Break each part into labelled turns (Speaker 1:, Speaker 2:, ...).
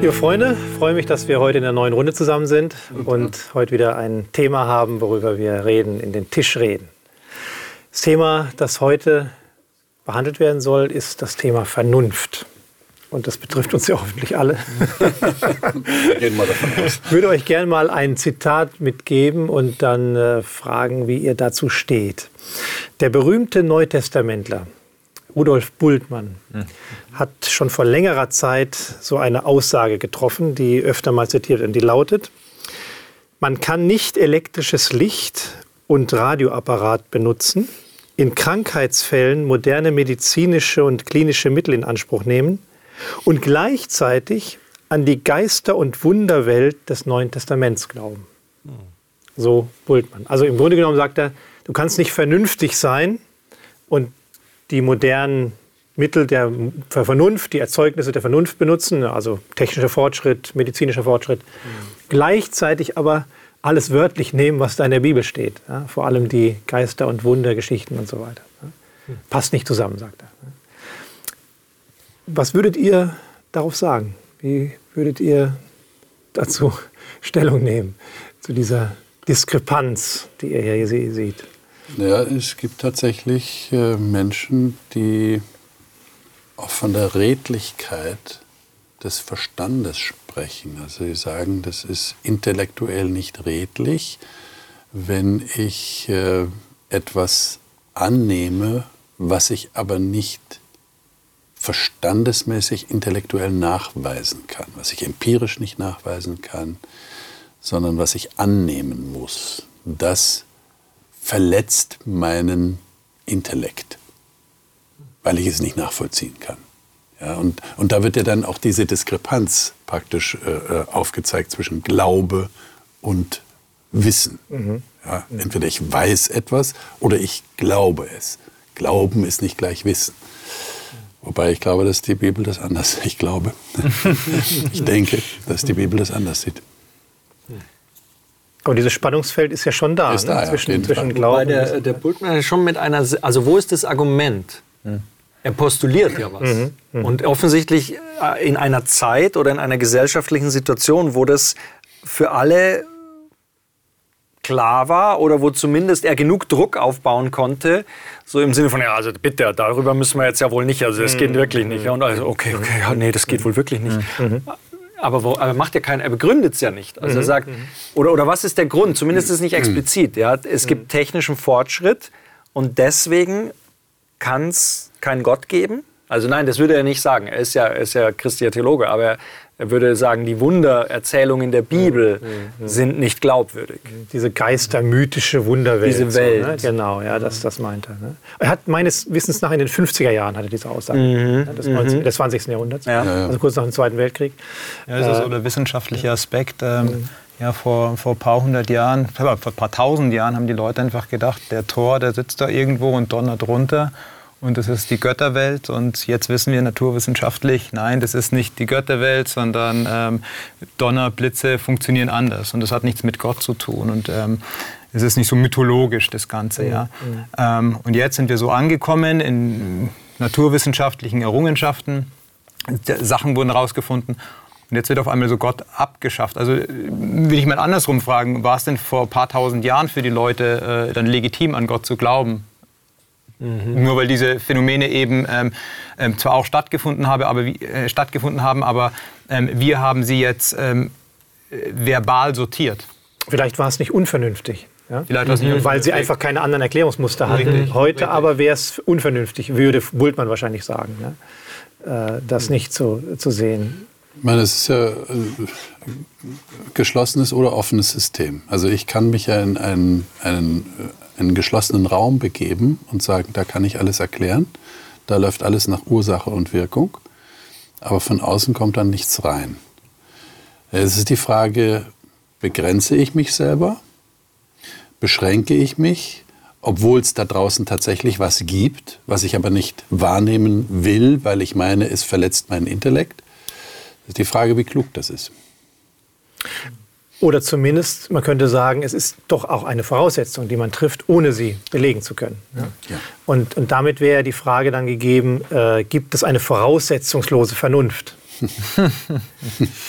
Speaker 1: Liebe Freunde, freue mich, dass wir heute in der neuen Runde zusammen sind und heute wieder ein Thema haben, worüber wir reden, in den Tisch reden. Das Thema, das heute behandelt werden soll, ist das Thema Vernunft. Und das betrifft uns ja hoffentlich alle.
Speaker 2: Gehen wir davon aus.
Speaker 1: Ich würde euch gerne mal ein Zitat mitgeben und dann äh, fragen, wie ihr dazu steht. Der berühmte Neutestamentler Rudolf Bultmann hat schon vor längerer Zeit so eine Aussage getroffen, die öfter mal zitiert wird, und die lautet, man kann nicht elektrisches Licht und Radioapparat benutzen, in Krankheitsfällen moderne medizinische und klinische Mittel in Anspruch nehmen und gleichzeitig an die Geister- und Wunderwelt des Neuen Testaments glauben. So Bultmann. Also im Grunde genommen sagt er, du kannst nicht vernünftig sein und die modernen Mittel der Vernunft, die Erzeugnisse der Vernunft benutzen, also technischer Fortschritt, medizinischer Fortschritt, mhm. gleichzeitig aber alles wörtlich nehmen, was da in der Bibel steht. Ja? Vor allem die Geister- und Wundergeschichten und so weiter. Ja? Passt nicht zusammen, sagt er. Was würdet ihr darauf sagen? Wie würdet ihr dazu Stellung nehmen, zu dieser Diskrepanz, die ihr hier seht?
Speaker 2: Ja, es gibt tatsächlich äh, Menschen, die auch von der Redlichkeit des Verstandes sprechen. Also sie sagen, das ist intellektuell nicht redlich, wenn ich äh, etwas annehme, was ich aber nicht verstandesmäßig intellektuell nachweisen kann, was ich empirisch nicht nachweisen kann, sondern was ich annehmen muss. Das verletzt meinen Intellekt, weil ich es nicht nachvollziehen kann. Ja, und, und da wird ja dann auch diese Diskrepanz praktisch äh, äh aufgezeigt zwischen Glaube und Wissen. Mhm. Ja, entweder ich weiß etwas oder ich glaube es. Glauben ist nicht gleich Wissen. Wobei ich glaube, dass die Bibel das anders. Ich glaube. ich denke, dass die Bibel das anders sieht.
Speaker 1: Aber dieses Spannungsfeld ist ja schon da,
Speaker 2: ist ne? da
Speaker 1: ja, zwischen, zwischen Glauben
Speaker 3: und der, der Bultmann schon mit einer, also wo ist das Argument? Hm. Er postuliert ja was. Mhm, mh. Und offensichtlich äh, in einer Zeit oder in einer gesellschaftlichen Situation, wo das für alle klar war oder wo zumindest er genug Druck aufbauen konnte, so im Sinne von, ja, also bitte, darüber müssen wir jetzt ja wohl nicht, also das mhm. geht wirklich nicht. Und also, okay, okay, ja, nee, das geht wohl wirklich nicht. Mhm aber, wo, aber macht ja keinen, er begründet es ja nicht. Also mhm. er sagt, oder, oder was ist der Grund? Zumindest ist es nicht mhm. explizit. Ja? Es gibt mhm. technischen Fortschritt und deswegen kann es keinen Gott geben. Also nein, das würde er nicht sagen. Er ist ja, er ist ja christlicher Theologe, aber er würde sagen, die Wundererzählungen der Bibel mhm. sind nicht glaubwürdig.
Speaker 1: Diese geistermythische Wunderwelt.
Speaker 3: Diese Welt.
Speaker 1: So, ne? Genau, ja, das, das meint er. Ne? Er hat meines Wissens nach in den 50er Jahren hatte diese Aussage mhm. ne? des, 19, mhm. des 20. Jahrhunderts, ja. also kurz nach dem Zweiten Weltkrieg.
Speaker 4: Ja, das ist so der wissenschaftliche Aspekt. Ähm, mhm. ja, vor, vor ein paar hundert Jahren, vor ein paar tausend Jahren haben die Leute einfach gedacht, der Tor, der sitzt da irgendwo und donnert runter und das ist die Götterwelt. Und jetzt wissen wir naturwissenschaftlich, nein, das ist nicht die Götterwelt, sondern ähm, Donner, Blitze funktionieren anders. Und das hat nichts mit Gott zu tun. Und ähm, es ist nicht so mythologisch, das Ganze. Ja. Mhm. Ähm, und jetzt sind wir so angekommen in naturwissenschaftlichen Errungenschaften. Sachen wurden herausgefunden. Und jetzt wird auf einmal so Gott abgeschafft. Also will ich mal andersrum fragen, war es denn vor ein paar tausend Jahren für die Leute äh, dann legitim, an Gott zu glauben? Mhm. Nur weil diese Phänomene eben ähm, ähm, zwar auch stattgefunden, habe, aber, äh, stattgefunden haben, aber ähm, wir haben sie jetzt ähm, verbal sortiert.
Speaker 1: Vielleicht war es nicht unvernünftig. Ja?
Speaker 4: Vielleicht mhm. nicht
Speaker 1: weil sie einfach keine anderen Erklärungsmuster hatten. Richtig. Heute Richtig. aber wäre es unvernünftig, würde Bultmann wahrscheinlich sagen, ja? äh, das nicht zu, zu sehen.
Speaker 2: Ich meine, es ist ja ein äh, geschlossenes oder offenes System. Also ich kann mich ja in einen, einen einen geschlossenen Raum begeben und sagen, da kann ich alles erklären. Da läuft alles nach Ursache und Wirkung. Aber von außen kommt dann nichts rein. Es ist die Frage, begrenze ich mich selber? Beschränke ich mich, obwohl es da draußen tatsächlich was gibt, was ich aber nicht wahrnehmen will, weil ich meine, es verletzt meinen Intellekt? Das ist die Frage, wie klug das ist.
Speaker 1: Oder zumindest, man könnte sagen, es ist doch auch eine Voraussetzung, die man trifft, ohne sie belegen zu können. Ja? Ja. Und, und damit wäre die Frage dann gegeben, äh, gibt es eine voraussetzungslose Vernunft?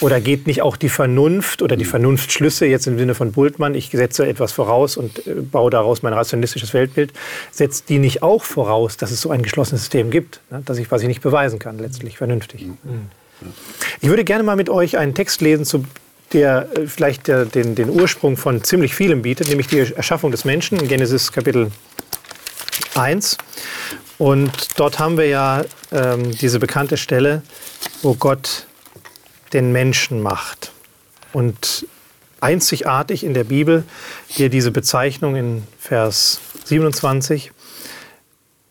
Speaker 1: oder geht nicht auch die Vernunft oder die Vernunftschlüsse, jetzt im Sinne von Bultmann, ich setze etwas voraus und äh, baue daraus mein rationalistisches Weltbild, setzt die nicht auch voraus, dass es so ein geschlossenes System gibt, ne? dass ich, was ich nicht beweisen kann, letztlich vernünftig. Mhm. Ich würde gerne mal mit euch einen Text lesen, zu der äh, vielleicht der, den, den Ursprung von ziemlich vielem bietet, nämlich die Erschaffung des Menschen in Genesis Kapitel 1. Und dort haben wir ja ähm, diese bekannte Stelle, wo Gott den Menschen macht. Und einzigartig in der Bibel hier diese Bezeichnung in Vers 27,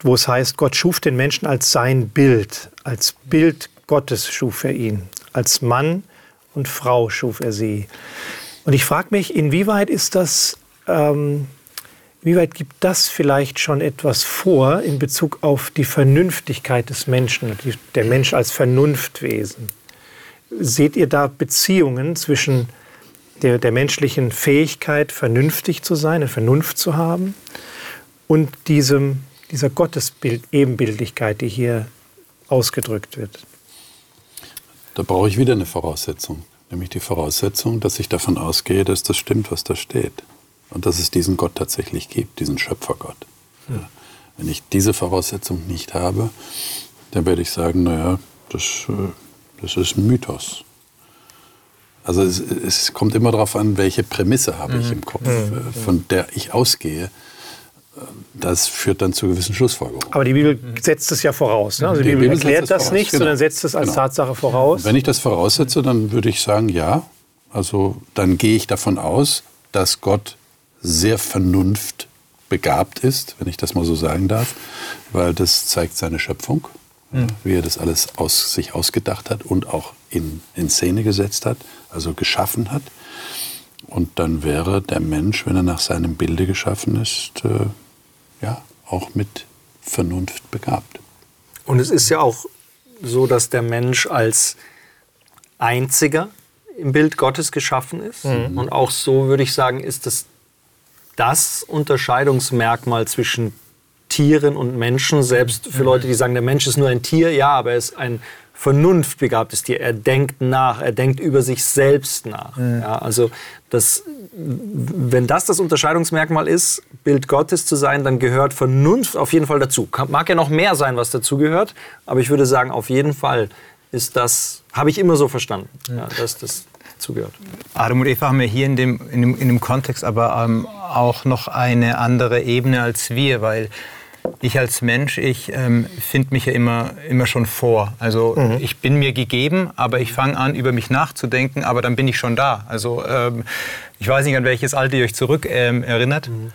Speaker 1: wo es heißt, Gott schuf den Menschen als sein Bild, als Bild Gottes schuf er ihn, als Mann und Frau schuf er sie. Und ich frage mich, inwieweit ist das ähm, wie weit gibt das vielleicht schon etwas vor in Bezug auf die Vernünftigkeit des Menschen, der Mensch als Vernunftwesen? Seht ihr da Beziehungen zwischen der, der menschlichen Fähigkeit, vernünftig zu sein, eine Vernunft zu haben, und diesem, dieser Gottesbild, Ebenbildlichkeit, die hier ausgedrückt wird?
Speaker 2: Da brauche ich wieder eine Voraussetzung, nämlich die Voraussetzung, dass ich davon ausgehe, dass das stimmt, was da steht und dass es diesen Gott tatsächlich gibt, diesen Schöpfergott. Ja. Wenn ich diese Voraussetzung nicht habe, dann werde ich sagen, naja, das, äh, das ist ein Mythos. Also es, es kommt immer darauf an, welche Prämisse habe ich mhm. im Kopf, mhm. Von der ich ausgehe. Das führt dann zu gewissen Schlussfolgerungen.
Speaker 1: Aber die Bibel setzt es ja voraus. Ne? Also die, die Bibel, Bibel erklärt das, das nicht, genau. sondern setzt es als genau. Tatsache voraus.
Speaker 2: Wenn ich das voraussetze, dann würde ich sagen, ja. Also dann gehe ich davon aus, dass Gott sehr vernunftbegabt ist, wenn ich das mal so sagen darf, weil das zeigt seine Schöpfung, mhm. wie er das alles aus sich ausgedacht hat und auch in, in Szene gesetzt hat, also geschaffen hat. Und dann wäre der Mensch, wenn er nach seinem Bilde geschaffen ist, äh, ja, auch mit Vernunft begabt.
Speaker 3: Und es ist ja auch so, dass der Mensch als einziger im Bild Gottes geschaffen ist. Mhm. Und auch so würde ich sagen, ist das das Unterscheidungsmerkmal zwischen Tieren und Menschen, selbst für Leute, die sagen, der Mensch ist nur ein Tier, ja, aber er ist ein vernunftbegabtes Tier. Er denkt nach, er denkt über sich selbst nach. Mhm. Ja, also das, wenn das das Unterscheidungsmerkmal ist, Bild Gottes zu sein, dann gehört Vernunft auf jeden Fall dazu. Mag ja noch mehr sein, was dazugehört, aber ich würde sagen, auf jeden Fall ist das, habe ich immer so verstanden, ja, dass das zugehört.
Speaker 4: Adam und Eva haben ja hier in dem, in dem, in dem Kontext aber ähm, auch noch eine andere Ebene als wir, weil ich als Mensch, ich ähm, finde mich ja immer, immer schon vor. Also mhm. ich bin mir gegeben, aber ich fange an, über mich nachzudenken, aber dann bin ich schon da. Also ähm, ich weiß nicht, an welches Alter ihr euch zurück ähm, erinnert. Mhm.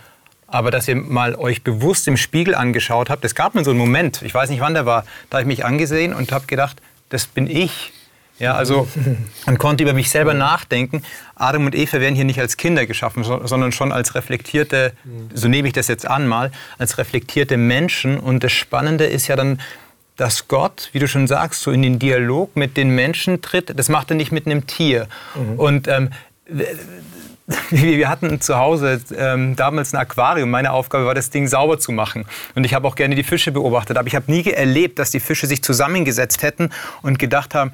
Speaker 4: Aber dass ihr mal euch bewusst im Spiegel angeschaut habt, es gab mir so einen Moment, ich weiß nicht wann der war, da habe ich mich angesehen und habe gedacht, das bin ich. Ja, also man konnte über mich selber nachdenken. Adam und Eva werden hier nicht als Kinder geschaffen, sondern schon als reflektierte, so nehme ich das jetzt an mal, als reflektierte Menschen. Und das Spannende ist ja dann, dass Gott, wie du schon sagst, so in den Dialog mit den Menschen tritt. Das macht er nicht mit einem Tier. Mhm. Und ähm, wir hatten zu Hause ähm, damals ein Aquarium. Meine Aufgabe war, das Ding sauber zu machen. Und ich habe auch gerne die Fische beobachtet. Aber ich habe nie erlebt, dass die Fische sich zusammengesetzt hätten und gedacht haben,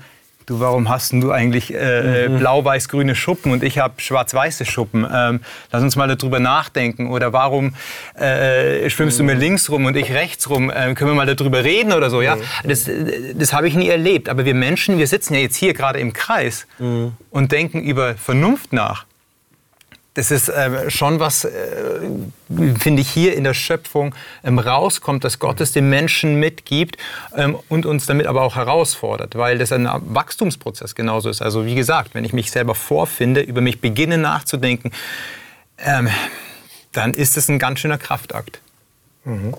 Speaker 4: du, warum hast du eigentlich äh, mhm. blau-weiß-grüne Schuppen und ich habe schwarz-weiße Schuppen? Ähm, lass uns mal darüber nachdenken. Oder warum äh, schwimmst mhm. du mir links rum und ich rechts rum? Ähm, können wir mal darüber reden oder so? Ja, mhm. das, das habe ich nie erlebt. Aber wir Menschen, wir sitzen ja jetzt hier gerade im Kreis mhm. und denken über Vernunft nach das ist äh, schon was, äh, finde ich, hier in der Schöpfung ähm, rauskommt, dass Gott es dem Menschen mitgibt ähm, und uns damit aber auch herausfordert, weil das ein Wachstumsprozess genauso ist. Also wie gesagt, wenn ich mich selber vorfinde, über mich beginne nachzudenken, ähm, dann ist es ein ganz schöner Kraftakt.
Speaker 3: Mhm.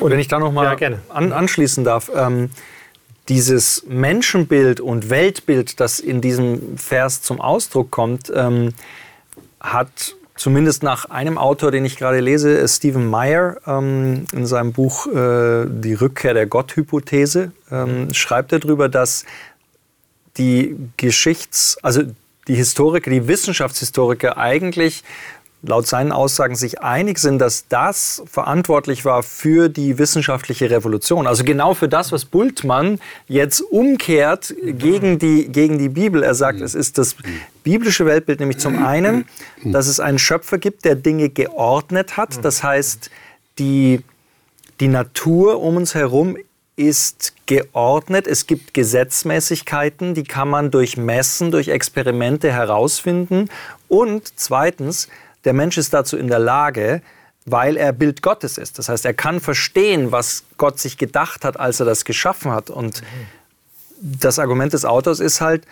Speaker 3: Wenn ich da noch mal ja, an, anschließen darf. Ähm, dieses Menschenbild und Weltbild, das in diesem Vers zum Ausdruck kommt, ähm, hat zumindest nach einem Autor, den ich gerade lese, Stephen Meyer, ähm, in seinem Buch äh, Die Rückkehr der Gotthypothese, ähm, schreibt er darüber, dass die Geschichts-, also die Historiker, die Wissenschaftshistoriker eigentlich laut seinen Aussagen sich einig sind, dass das verantwortlich war für die wissenschaftliche Revolution. Also genau für das, was Bultmann jetzt umkehrt gegen die, gegen die Bibel. Er sagt, es ist das biblische Weltbild nämlich zum einen, dass es einen Schöpfer gibt, der Dinge geordnet hat. Das heißt, die, die Natur um uns herum ist geordnet. Es gibt Gesetzmäßigkeiten, die kann man durch Messen, durch Experimente herausfinden. Und zweitens, der Mensch ist dazu in der Lage, weil er Bild Gottes ist. Das heißt, er kann verstehen, was Gott sich gedacht hat, als er das geschaffen hat. Und das Argument des Autors ist halt,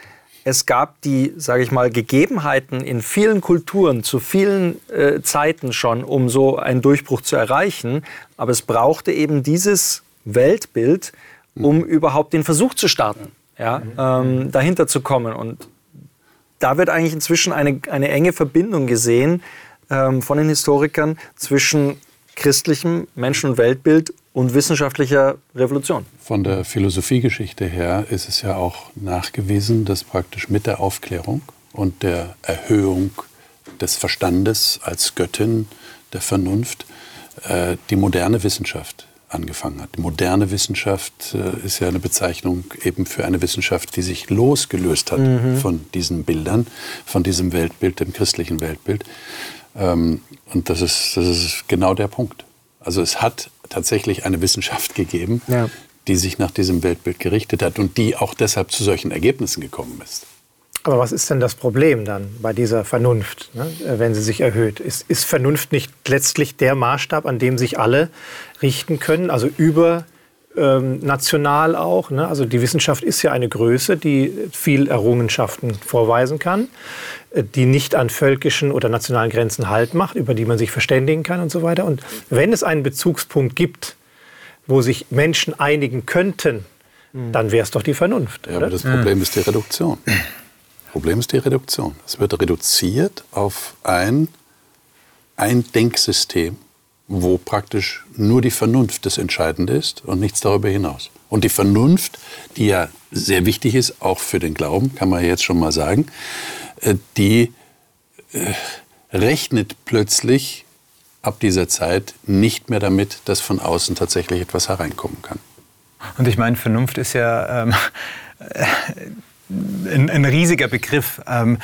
Speaker 3: es gab die, sage ich mal, Gegebenheiten in vielen Kulturen zu vielen äh, Zeiten schon, um so einen Durchbruch zu erreichen. Aber es brauchte eben dieses Weltbild, um mhm. überhaupt den Versuch zu starten, ja, ähm, dahinter zu kommen. Und da wird eigentlich inzwischen eine, eine enge Verbindung gesehen ähm, von den Historikern zwischen christlichem Menschen- und Weltbild und wissenschaftlicher Revolution.
Speaker 2: Von der Philosophiegeschichte her ist es ja auch nachgewiesen, dass praktisch mit der Aufklärung und der Erhöhung des Verstandes als Göttin der Vernunft äh, die moderne Wissenschaft angefangen hat. Die moderne Wissenschaft äh, ist ja eine Bezeichnung eben für eine Wissenschaft, die sich losgelöst hat mhm. von diesen Bildern, von diesem Weltbild, dem christlichen Weltbild. Ähm, und das ist, das ist genau der Punkt. Also es hat tatsächlich eine Wissenschaft gegeben, ja. die sich nach diesem Weltbild gerichtet hat und die auch deshalb zu solchen Ergebnissen gekommen ist.
Speaker 1: Aber was ist denn das Problem dann bei dieser Vernunft, ne, wenn sie sich erhöht? Ist, ist Vernunft nicht letztlich der Maßstab, an dem sich alle richten können, also über ähm, national auch. Ne? Also die Wissenschaft ist ja eine Größe, die viel Errungenschaften vorweisen kann, äh, die nicht an völkischen oder nationalen Grenzen Halt macht, über die man sich verständigen kann und so weiter. Und wenn es einen Bezugspunkt gibt, wo sich Menschen einigen könnten, mhm. dann wäre es doch die Vernunft.
Speaker 2: Ja, aber das Problem ist die Reduktion. Problem ist die Reduktion. Es wird reduziert auf ein, ein Denksystem, wo praktisch nur die Vernunft das Entscheidende ist und nichts darüber hinaus. Und die Vernunft, die ja sehr wichtig ist, auch für den Glauben, kann man jetzt schon mal sagen, äh, die äh, rechnet plötzlich ab dieser Zeit nicht mehr damit, dass von außen tatsächlich etwas hereinkommen kann.
Speaker 4: Und ich meine, Vernunft ist ja ähm, ein, ein riesiger Begriff. Ähm,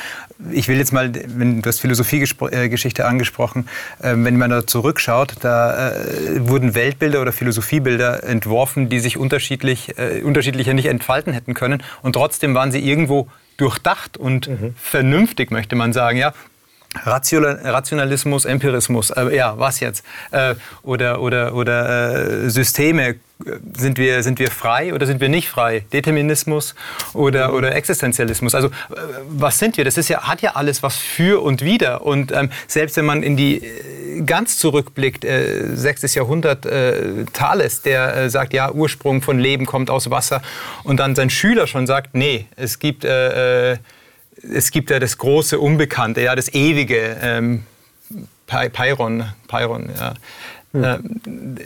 Speaker 4: ich will jetzt mal, wenn du hast Philosophiegeschichte äh, angesprochen, ähm, wenn man da zurückschaut, da äh, wurden Weltbilder oder Philosophiebilder entworfen, die sich unterschiedlich, äh, unterschiedlicher nicht entfalten hätten können. Und trotzdem waren sie irgendwo durchdacht und mhm. vernünftig, möchte man sagen. Ja, Rationalismus, Empirismus, äh, ja, was jetzt? Äh, oder oder, oder äh, Systeme, sind wir, sind wir frei oder sind wir nicht frei? Determinismus oder, oder Existenzialismus? Also äh, was sind wir? Das ist ja, hat ja alles was für und wider. Und ähm, selbst wenn man in die äh, ganz zurückblickt, äh, 6. Jahrhundert, äh, Thales, der äh, sagt, ja, Ursprung von Leben kommt aus Wasser. Und dann sein Schüler schon sagt, nee, es gibt äh, es gibt ja das große Unbekannte, ja, das ewige ähm, Peiron, Peiron, ja. Hm.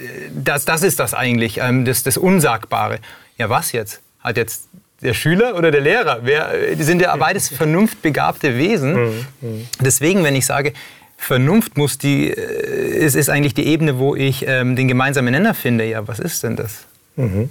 Speaker 4: Das, das ist das eigentlich, ähm, das, das Unsagbare. Ja, was jetzt? Hat jetzt der Schüler oder der Lehrer? Wer, die sind ja beides vernunftbegabte Wesen. Hm, hm. Deswegen, wenn ich sage, Vernunft muss die, äh, ist, ist eigentlich die Ebene, wo ich ähm, den gemeinsamen Nenner finde. Ja, was ist denn das?
Speaker 1: Mhm.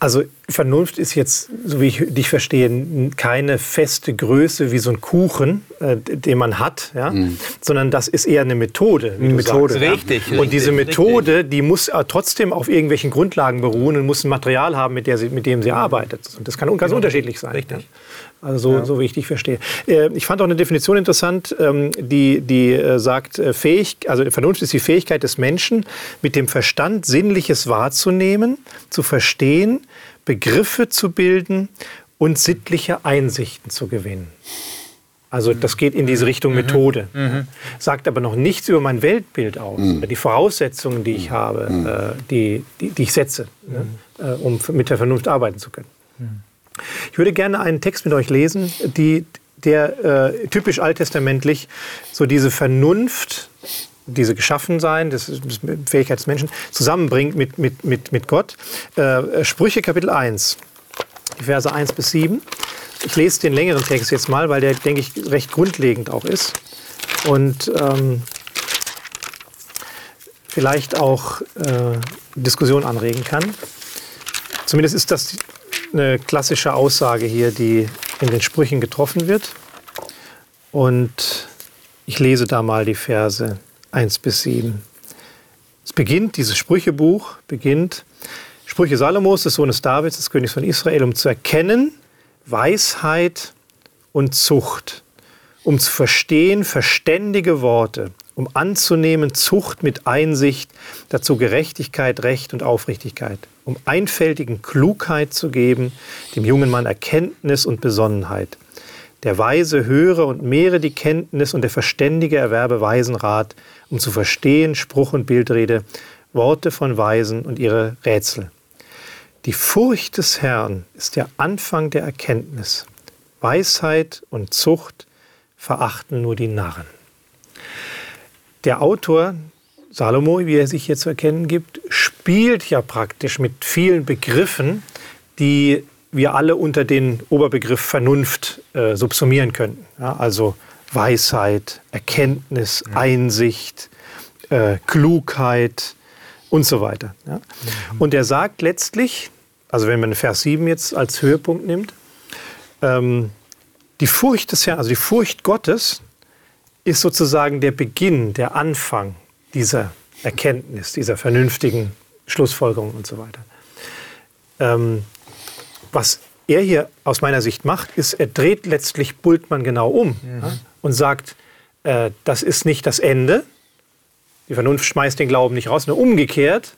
Speaker 1: Also Vernunft ist jetzt, so wie ich dich verstehe, keine feste Größe wie so ein Kuchen, äh, den man hat, ja? Mhm. sondern das ist eher eine Methode.
Speaker 3: Eine Methode.
Speaker 1: Sagst, richtig, ja? Und diese Methode, richtig. die muss trotzdem auf irgendwelchen Grundlagen beruhen und muss ein Material haben, mit, sie, mit dem sie arbeitet. Und das kann ganz genau. unterschiedlich sein. Richtig. Ja? Also so, ja. so wie ich dich verstehe. Äh, ich fand auch eine Definition interessant, ähm, die, die äh, sagt, äh, fähig, also Vernunft ist die Fähigkeit des Menschen, mit dem Verstand Sinnliches wahrzunehmen, zu verstehen, Begriffe zu bilden und sittliche Einsichten zu gewinnen. Also das geht in diese Richtung mhm. Methode. Mhm. Sagt aber noch nichts über mein Weltbild aus, mhm. die Voraussetzungen, die ich habe, mhm. die, die, die, ich setze, ne, mhm. um mit der Vernunft arbeiten zu können. Ich würde gerne einen Text mit euch lesen, die, der äh, typisch alttestamentlich so diese Vernunft, diese Geschaffensein, das, das Fähigkeit des Menschen zusammenbringt mit, mit, mit, mit Gott. Äh, Sprüche Kapitel 1, Verse 1 bis 7. Ich lese den längeren Text jetzt mal, weil der, denke ich, recht grundlegend auch ist. Und ähm, vielleicht auch äh, Diskussion anregen kann. Zumindest ist das eine klassische Aussage hier, die in den Sprüchen getroffen wird. Und ich lese da mal die Verse 1 bis 7. Es beginnt, dieses Sprüchebuch beginnt, Sprüche Salomos, des Sohnes Davids, des Königs von Israel, um zu erkennen Weisheit und Zucht, um zu verstehen verständige Worte, um anzunehmen Zucht mit Einsicht, dazu Gerechtigkeit, Recht und Aufrichtigkeit, um einfältigen Klugheit zu geben, dem jungen Mann Erkenntnis und Besonnenheit. Der Weise höre und mehre die Kenntnis und der Verständige erwerbe Weisenrat, um zu verstehen Spruch und Bildrede, Worte von Weisen und ihre Rätsel. Die Furcht des Herrn ist der Anfang der Erkenntnis. Weisheit und Zucht verachten nur die Narren. Der Autor Salomo, wie er sich hier zu erkennen gibt, spielt ja praktisch mit vielen Begriffen, die wir alle unter den Oberbegriff Vernunft äh, subsumieren könnten. Ja, also Weisheit, Erkenntnis, ja. Einsicht, äh, Klugheit und so weiter. Ja. Mhm. Und er sagt letztlich, also wenn man Vers 7 jetzt als Höhepunkt nimmt, ähm, die Furcht des Herrn, also die Furcht Gottes, ist sozusagen der Beginn, der Anfang dieser Erkenntnis, dieser vernünftigen Schlussfolgerung und so weiter. Ähm, was er hier aus meiner Sicht macht, ist, er dreht letztlich Bultmann genau um mhm. ja, und sagt, äh, das ist nicht das Ende. Die Vernunft schmeißt den Glauben nicht raus, nur umgekehrt.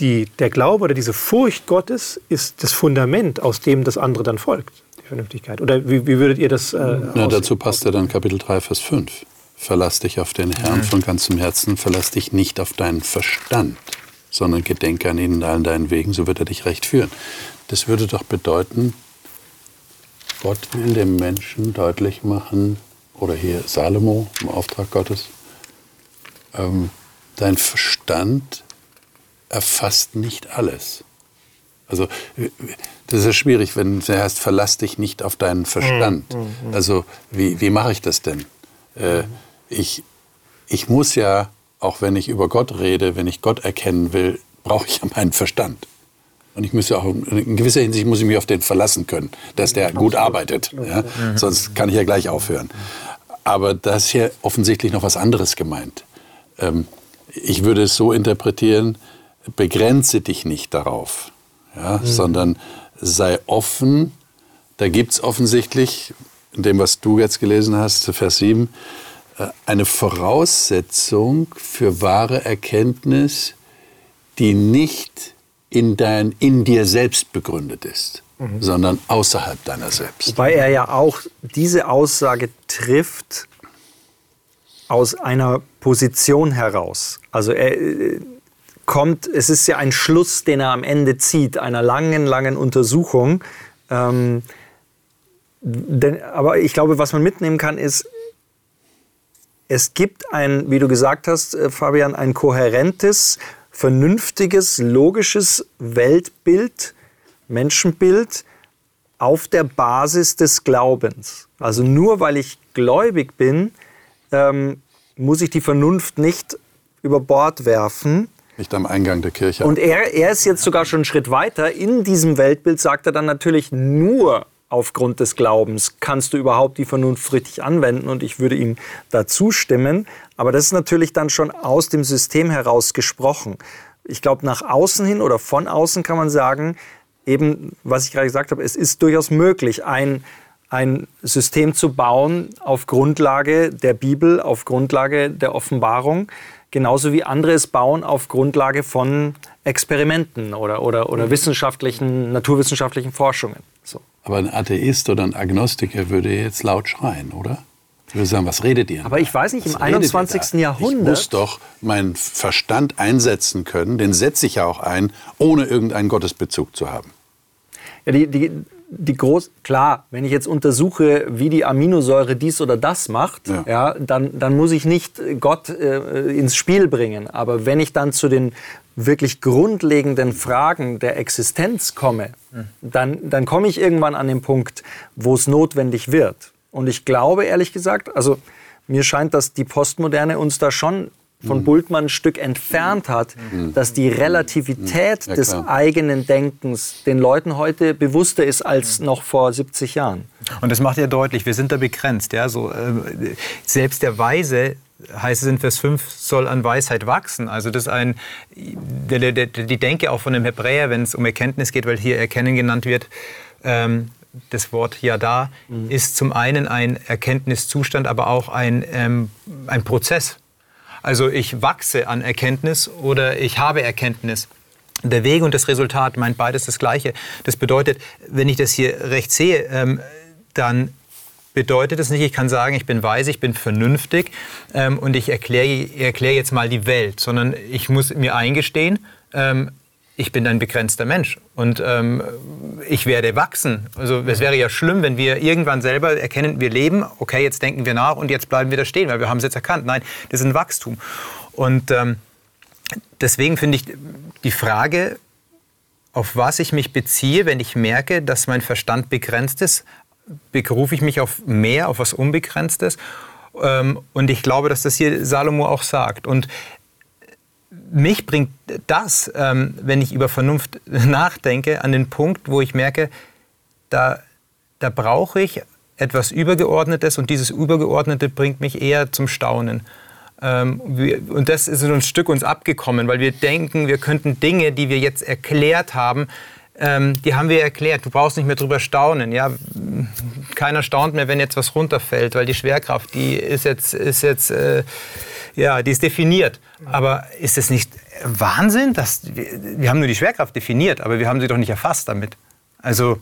Speaker 1: Die, der Glaube oder diese Furcht Gottes ist das Fundament, aus dem das andere dann folgt, Vernünftigkeit. Oder wie, wie würdet ihr das äh,
Speaker 2: Na, Dazu passt ja dann Kapitel 3, Vers 5. Verlass dich auf den Herrn mhm. von ganzem Herzen, verlass dich nicht auf deinen Verstand sondern gedenke an ihn in allen deinen Wegen, so wird er dich recht führen. Das würde doch bedeuten, Gott will dem Menschen deutlich machen, oder hier Salomo im Auftrag Gottes, ähm, dein Verstand erfasst nicht alles. Also das ist schwierig, wenn es heißt, verlass dich nicht auf deinen Verstand. Mhm, mhm. Also wie, wie mache ich das denn? Äh, ich, ich muss ja auch wenn ich über Gott rede, wenn ich Gott erkennen will, brauche ich ja meinen Verstand. Und ich muss ja auch in gewisser Hinsicht muss ich mich auf den verlassen können, dass der gut arbeitet. Ja? Sonst kann ich ja gleich aufhören. Aber da ist hier offensichtlich noch was anderes gemeint. Ähm, ich würde es so interpretieren, begrenze dich nicht darauf, ja? Mhm. sondern sei offen. Da gibt es offensichtlich, in dem, was du jetzt gelesen hast, Vers 7, äh, eine Voraussetzung für wahre Erkenntnis, die nicht in, dein, in dir selbst begründet ist, mhm. sondern außerhalb deiner selbst.
Speaker 3: Wobei er ja auch diese Aussage trifft aus einer Position heraus. Also er äh, kommt, es ist ja ein Schluss, den er am Ende zieht, einer langen, langen Untersuchung. Ähm, denn, aber ich glaube, was man mitnehmen kann, ist, es gibt ein, wie du gesagt hast, äh, Fabian, ein kohärentes, vernünftiges, logisches Weltbild, Menschenbild auf der Basis des Glaubens. Also nur weil ich gläubig bin, ähm, muss ich die Vernunft nicht über Bord werfen.
Speaker 2: Nicht am Eingang der Kirche.
Speaker 3: Und er, er ist jetzt sogar schon einen Schritt weiter. In diesem Weltbild sagt er dann natürlich nur aufgrund des Glaubens kannst du überhaupt die Vernunft richtig anwenden und ich würde ihm da zustimmen. Aber das ist natürlich dann schon aus dem System heraus gesprochen. Ich glaube, nach außen hin oder von außen kann man sagen, eben, was ich gerade gesagt habe, es ist durchaus möglich, ein, ein System zu bauen auf Grundlage der Bibel, auf Grundlage der Offenbarung, genauso wie andere es bauen auf Grundlage von Experimenten oder, oder, oder wissenschaftlichen, naturwissenschaftlichen Forschungen. So.
Speaker 2: Aber ein Atheist oder ein Agnostiker würde jetzt laut schreien, oder? Ich würde sagen, was redet ihr?
Speaker 3: Aber ich weiß nicht, im 21. Jahrhundert.
Speaker 2: Ich muss doch meinen Verstand einsetzen können, den setze ich ja auch ein, ohne irgendeinen Gottesbezug zu haben.
Speaker 3: Ja, die, die, die groß, klar, wenn ich jetzt untersuche, wie die Aminosäure dies oder das macht, ja. ja dann, dann muss ich nicht Gott äh, ins Spiel bringen. Aber wenn ich dann zu den wirklich grundlegenden Fragen der Existenz komme, dann, dann komme ich irgendwann an den Punkt, wo es notwendig wird. Und ich glaube ehrlich gesagt, also mir scheint, dass die Postmoderne uns da schon von Bultmann ein Stück entfernt hat, dass die Relativität
Speaker 2: Ja,
Speaker 3: des eigenen Denkens den Leuten heute bewusster ist als noch vor 70 Jahren.
Speaker 4: Und das macht ja deutlich, wir sind da begrenzt. Ja? So, äh, selbst der Weise, heißt es in Vers 5, soll an Weisheit wachsen. Also das ist ein, der, der, die Denke auch von dem Hebräer, wenn es um Erkenntnis geht, weil hier Erkennen genannt wird, ähm, das Wort ja da, ist zum einen ein Erkenntniszustand, aber auch ein, ähm, ein Prozess. Also ich wachse an Erkenntnis oder ich habe Erkenntnis. Der Weg und das Resultat meint beides das Gleiche. Das bedeutet, wenn ich das hier recht sehe, ähm, dann bedeutet es nicht, ich kann sagen, ich bin weise, ich bin vernünftig ähm, und ich erkläre erklär jetzt mal die Welt, sondern ich muss mir eingestehen, ähm, ich bin ein begrenzter Mensch und ähm, ich werde wachsen. Also es wäre ja schlimm, wenn wir irgendwann selber erkennen, wir leben, okay, jetzt denken wir nach und jetzt bleiben wir da stehen, weil wir haben es jetzt erkannt. Nein, das ist ein Wachstum. Und ähm, deswegen finde ich die Frage, auf was ich mich beziehe, wenn ich merke, dass mein Verstand begrenzt ist, berufe ich mich auf mehr, auf was Unbegrenztes. Ähm, und ich glaube, dass das hier Salomo auch sagt. Und mich bringt das, ähm, wenn ich über Vernunft nachdenke, an den Punkt, wo ich merke, da, da brauche ich etwas Übergeordnetes und dieses Übergeordnete bringt mich eher zum Staunen. Ähm, wir, und das ist ein Stück uns abgekommen, weil wir denken, wir könnten Dinge, die wir jetzt erklärt haben, ähm, die haben wir erklärt. Du brauchst nicht mehr drüber staunen. Ja? Keiner staunt mehr, wenn jetzt was runterfällt, weil die Schwerkraft, die ist jetzt, ist jetzt äh, ja, die ist definiert. Aber ist es nicht Wahnsinn? Dass wir, wir haben nur die Schwerkraft definiert, aber wir haben sie doch nicht erfasst damit. Also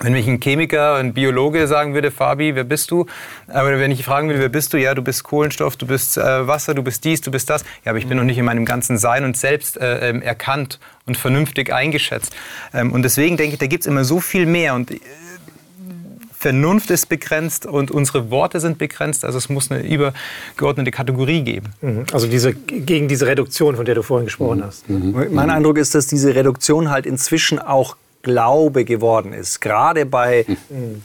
Speaker 4: wenn mich ein Chemiker, ein Biologe sagen würde, Fabi, wer bist du? Aber wenn ich fragen würde, wer bist du? Ja, du bist Kohlenstoff, du bist äh, Wasser, du bist dies, du bist das. Ja, aber ich bin noch nicht in meinem ganzen Sein und Selbst äh, ähm, erkannt und vernünftig eingeschätzt. Ähm, und deswegen denke ich, da gibt es immer so viel mehr. Und äh, Vernunft ist begrenzt und unsere Worte sind begrenzt. Also es muss eine übergeordnete Kategorie geben.
Speaker 1: Mhm. Also diese, gegen diese Reduktion, von der du vorhin gesprochen hast.
Speaker 3: Mein Eindruck ist, dass diese Reduktion halt inzwischen auch Glaube geworden ist, gerade bei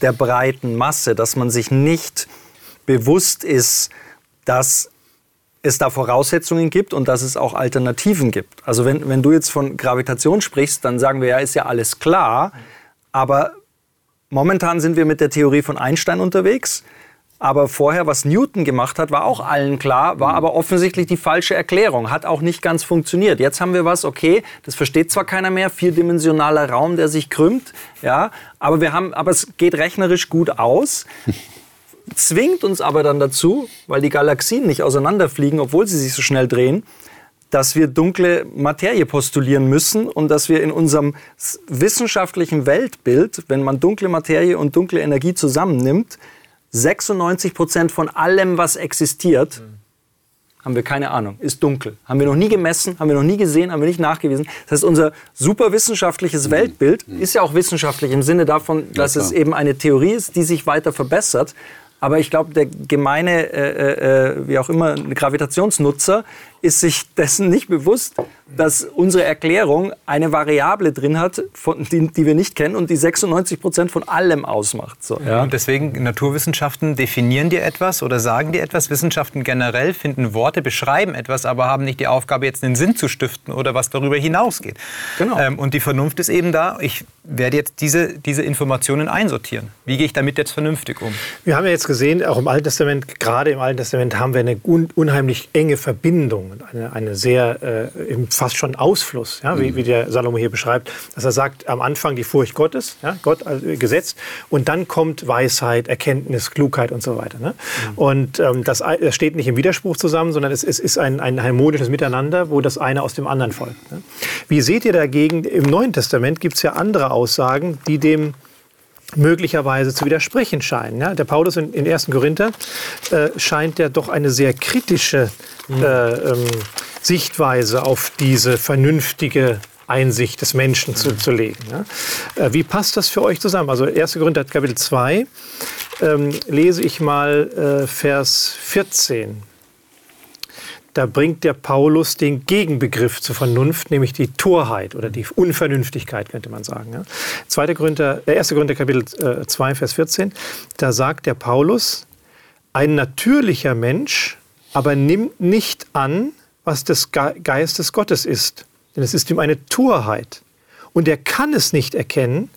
Speaker 3: der breiten Masse, dass man sich nicht bewusst ist, dass es da Voraussetzungen gibt und dass es auch Alternativen gibt. Also wenn, wenn du jetzt von Gravitation sprichst, dann sagen wir ja, ist ja alles klar, aber momentan sind wir mit der Theorie von Einstein unterwegs. Aber vorher, was Newton gemacht hat, war auch allen klar, war aber offensichtlich die falsche Erklärung, hat auch nicht ganz funktioniert. Jetzt haben wir was, okay, das versteht zwar keiner mehr, vierdimensionaler Raum, der sich krümmt, ja, aber wir haben, aber es geht rechnerisch gut aus, zwingt uns aber dann dazu, weil die Galaxien nicht auseinanderfliegen, obwohl sie sich so schnell drehen, dass wir dunkle Materie postulieren müssen und dass wir in unserem wissenschaftlichen Weltbild, wenn man dunkle Materie und dunkle Energie zusammennimmt, 96 Prozent von allem, was existiert, haben wir keine Ahnung, ist dunkel. Haben wir noch nie gemessen, haben wir noch nie gesehen, haben wir nicht nachgewiesen. Das heißt, unser super wissenschaftliches Weltbild ist ja auch wissenschaftlich im Sinne davon, dass es
Speaker 2: klar.
Speaker 3: eben eine Theorie ist, die sich weiter verbessert. Aber ich glaube, der gemeine, äh, äh, wie auch immer, Gravitationsnutzer ist sich dessen nicht bewusst, dass unsere Erklärung eine Variable drin hat, von, die, die wir nicht kennen und die 96 Prozent von allem ausmacht. So, ja.
Speaker 4: Und deswegen, Naturwissenschaften definieren dir etwas oder sagen dir etwas. Wissenschaften generell finden Worte, beschreiben etwas, aber haben nicht die Aufgabe, jetzt einen Sinn zu stiften oder was darüber hinausgeht.
Speaker 3: Genau.
Speaker 4: Ähm, und die Vernunft ist eben da, ich werde jetzt diese, diese Informationen einsortieren. Wie gehe ich damit jetzt vernünftig um?
Speaker 1: Wir haben ja jetzt gesehen, auch im Alten Testament, gerade im Alten Testament haben wir eine un unheimlich enge Verbindung, eine, eine sehr, äh, fast schon Ausfluss, ja, wie, wie der Salomo hier beschreibt, dass er sagt, am Anfang die Furcht Gottes, ja, Gott also gesetzt, und dann kommt Weisheit, Erkenntnis, Klugheit und so weiter. Ne? Und ähm, das, das steht nicht im Widerspruch zusammen, sondern es, es ist ein, ein harmonisches Miteinander, wo das eine aus dem anderen folgt. Ne? Wie seht ihr dagegen, im Neuen Testament gibt es ja andere Aussagen, die dem möglicherweise zu widersprechen scheinen. Ja, der Paulus in, in 1. Korinther äh, scheint ja doch eine sehr kritische äh, ähm, Sichtweise auf diese vernünftige Einsicht des Menschen zu, zu legen. Ja. Äh, wie passt das für euch zusammen? Also 1. Korinther Kapitel 2 ähm, lese ich mal äh, Vers 14 da bringt der Paulus den Gegenbegriff zur Vernunft, nämlich die Torheit oder die Unvernünftigkeit, könnte man sagen. Ja. 2. Korinther, äh, 1. Korinther Kapitel äh, 2, Vers 14, da sagt der Paulus, ein natürlicher Mensch aber nimmt nicht an, was des Geistes Gottes ist. Denn es ist ihm eine Torheit. Und er kann es nicht erkennen,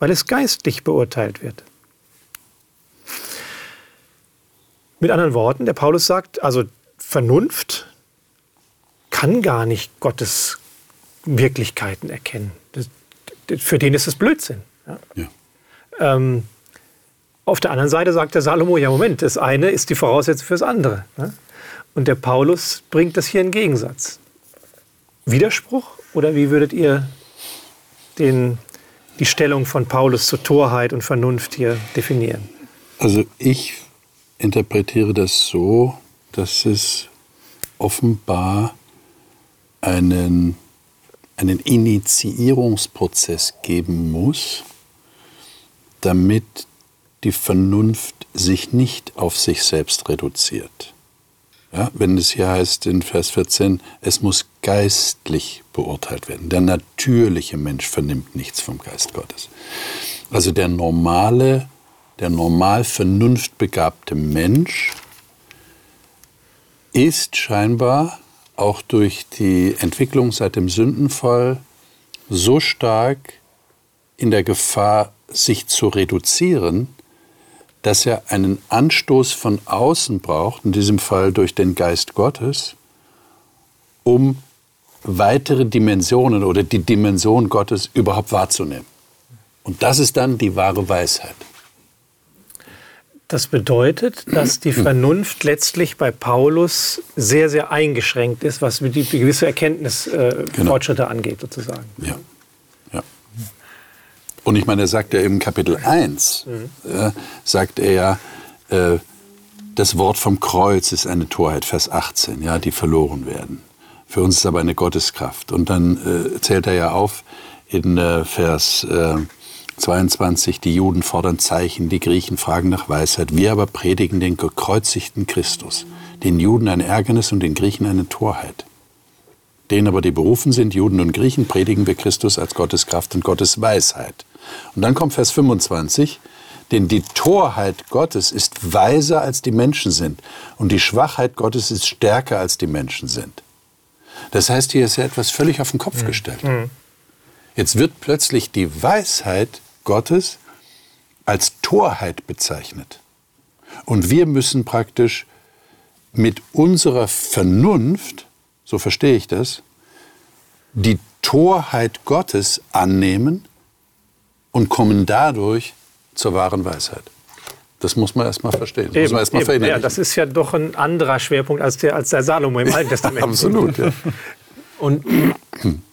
Speaker 1: weil es geistlich beurteilt wird. Mit anderen Worten, der Paulus sagt, also Vernunft kann gar nicht Gottes Wirklichkeiten erkennen. Das, für den ist es Blödsinn. Ja. Ja. Ähm, auf der anderen Seite sagt der Salomo, ja Moment, das eine ist die Voraussetzung fürs andere. Ne? Und der Paulus bringt das hier in Gegensatz. Widerspruch oder wie würdet ihr den, die Stellung von Paulus zur Torheit und Vernunft hier definieren?
Speaker 2: Also ich interpretiere das so, dass es offenbar einen, einen Initiierungsprozess geben muss, damit die Vernunft sich nicht auf sich selbst reduziert. Ja, wenn es hier heißt in Vers 14, es muss geistlich beurteilt werden. Der natürliche Mensch vernimmt nichts vom Geist Gottes. Also der normale, der normal vernunftbegabte Mensch ist scheinbar auch durch die Entwicklung seit dem Sündenfall so stark in der Gefahr, sich zu reduzieren, dass er einen Anstoß von außen braucht, in diesem Fall durch den Geist Gottes, um weitere Dimensionen oder die Dimension Gottes überhaupt wahrzunehmen. Und das ist dann die wahre Weisheit.
Speaker 1: Das bedeutet, dass die Vernunft letztlich bei Paulus sehr, sehr eingeschränkt ist, was die gewisse Erkenntnisfortschritte äh, genau. angeht, sozusagen.
Speaker 2: Ja. Und ich meine, er sagt ja im Kapitel 1, mhm. äh, sagt er ja, äh, das Wort vom Kreuz ist eine Torheit, Vers 18, ja, die verloren werden. Für uns ist aber eine Gotteskraft. Und dann äh, zählt er ja auf in äh, Vers 22, die Juden fordern Zeichen, die Griechen fragen nach Weisheit. Wir aber predigen den gekreuzigten Christus, den Juden ein Ärgernis und den Griechen eine Torheit. Denen aber, die berufen sind, Juden und Griechen, predigen wir Christus als Gottes Kraft und Gottes Weisheit. Und dann kommt Vers 25, denn die Torheit Gottes ist weiser als die Menschen sind und die Schwachheit Gottes ist stärker als die Menschen sind. Das heißt, hier ist ja etwas völlig auf den Kopf mhm. gestellt. Mhm. Jetzt wird plötzlich die Weisheit Gottes als Torheit bezeichnet. Und wir müssen praktisch mit unserer Vernunft, so verstehe ich das, die Torheit Gottes annehmen und kommen dadurch zur wahren Weisheit. Das muss man erstmal verstehen. Das
Speaker 1: eben, muss man erstmal verinnerlichen. Ja, das ist ja doch ein anderer Schwerpunkt als der, als der Salomo im Alten Testament.
Speaker 2: Absolut, ja.
Speaker 3: Und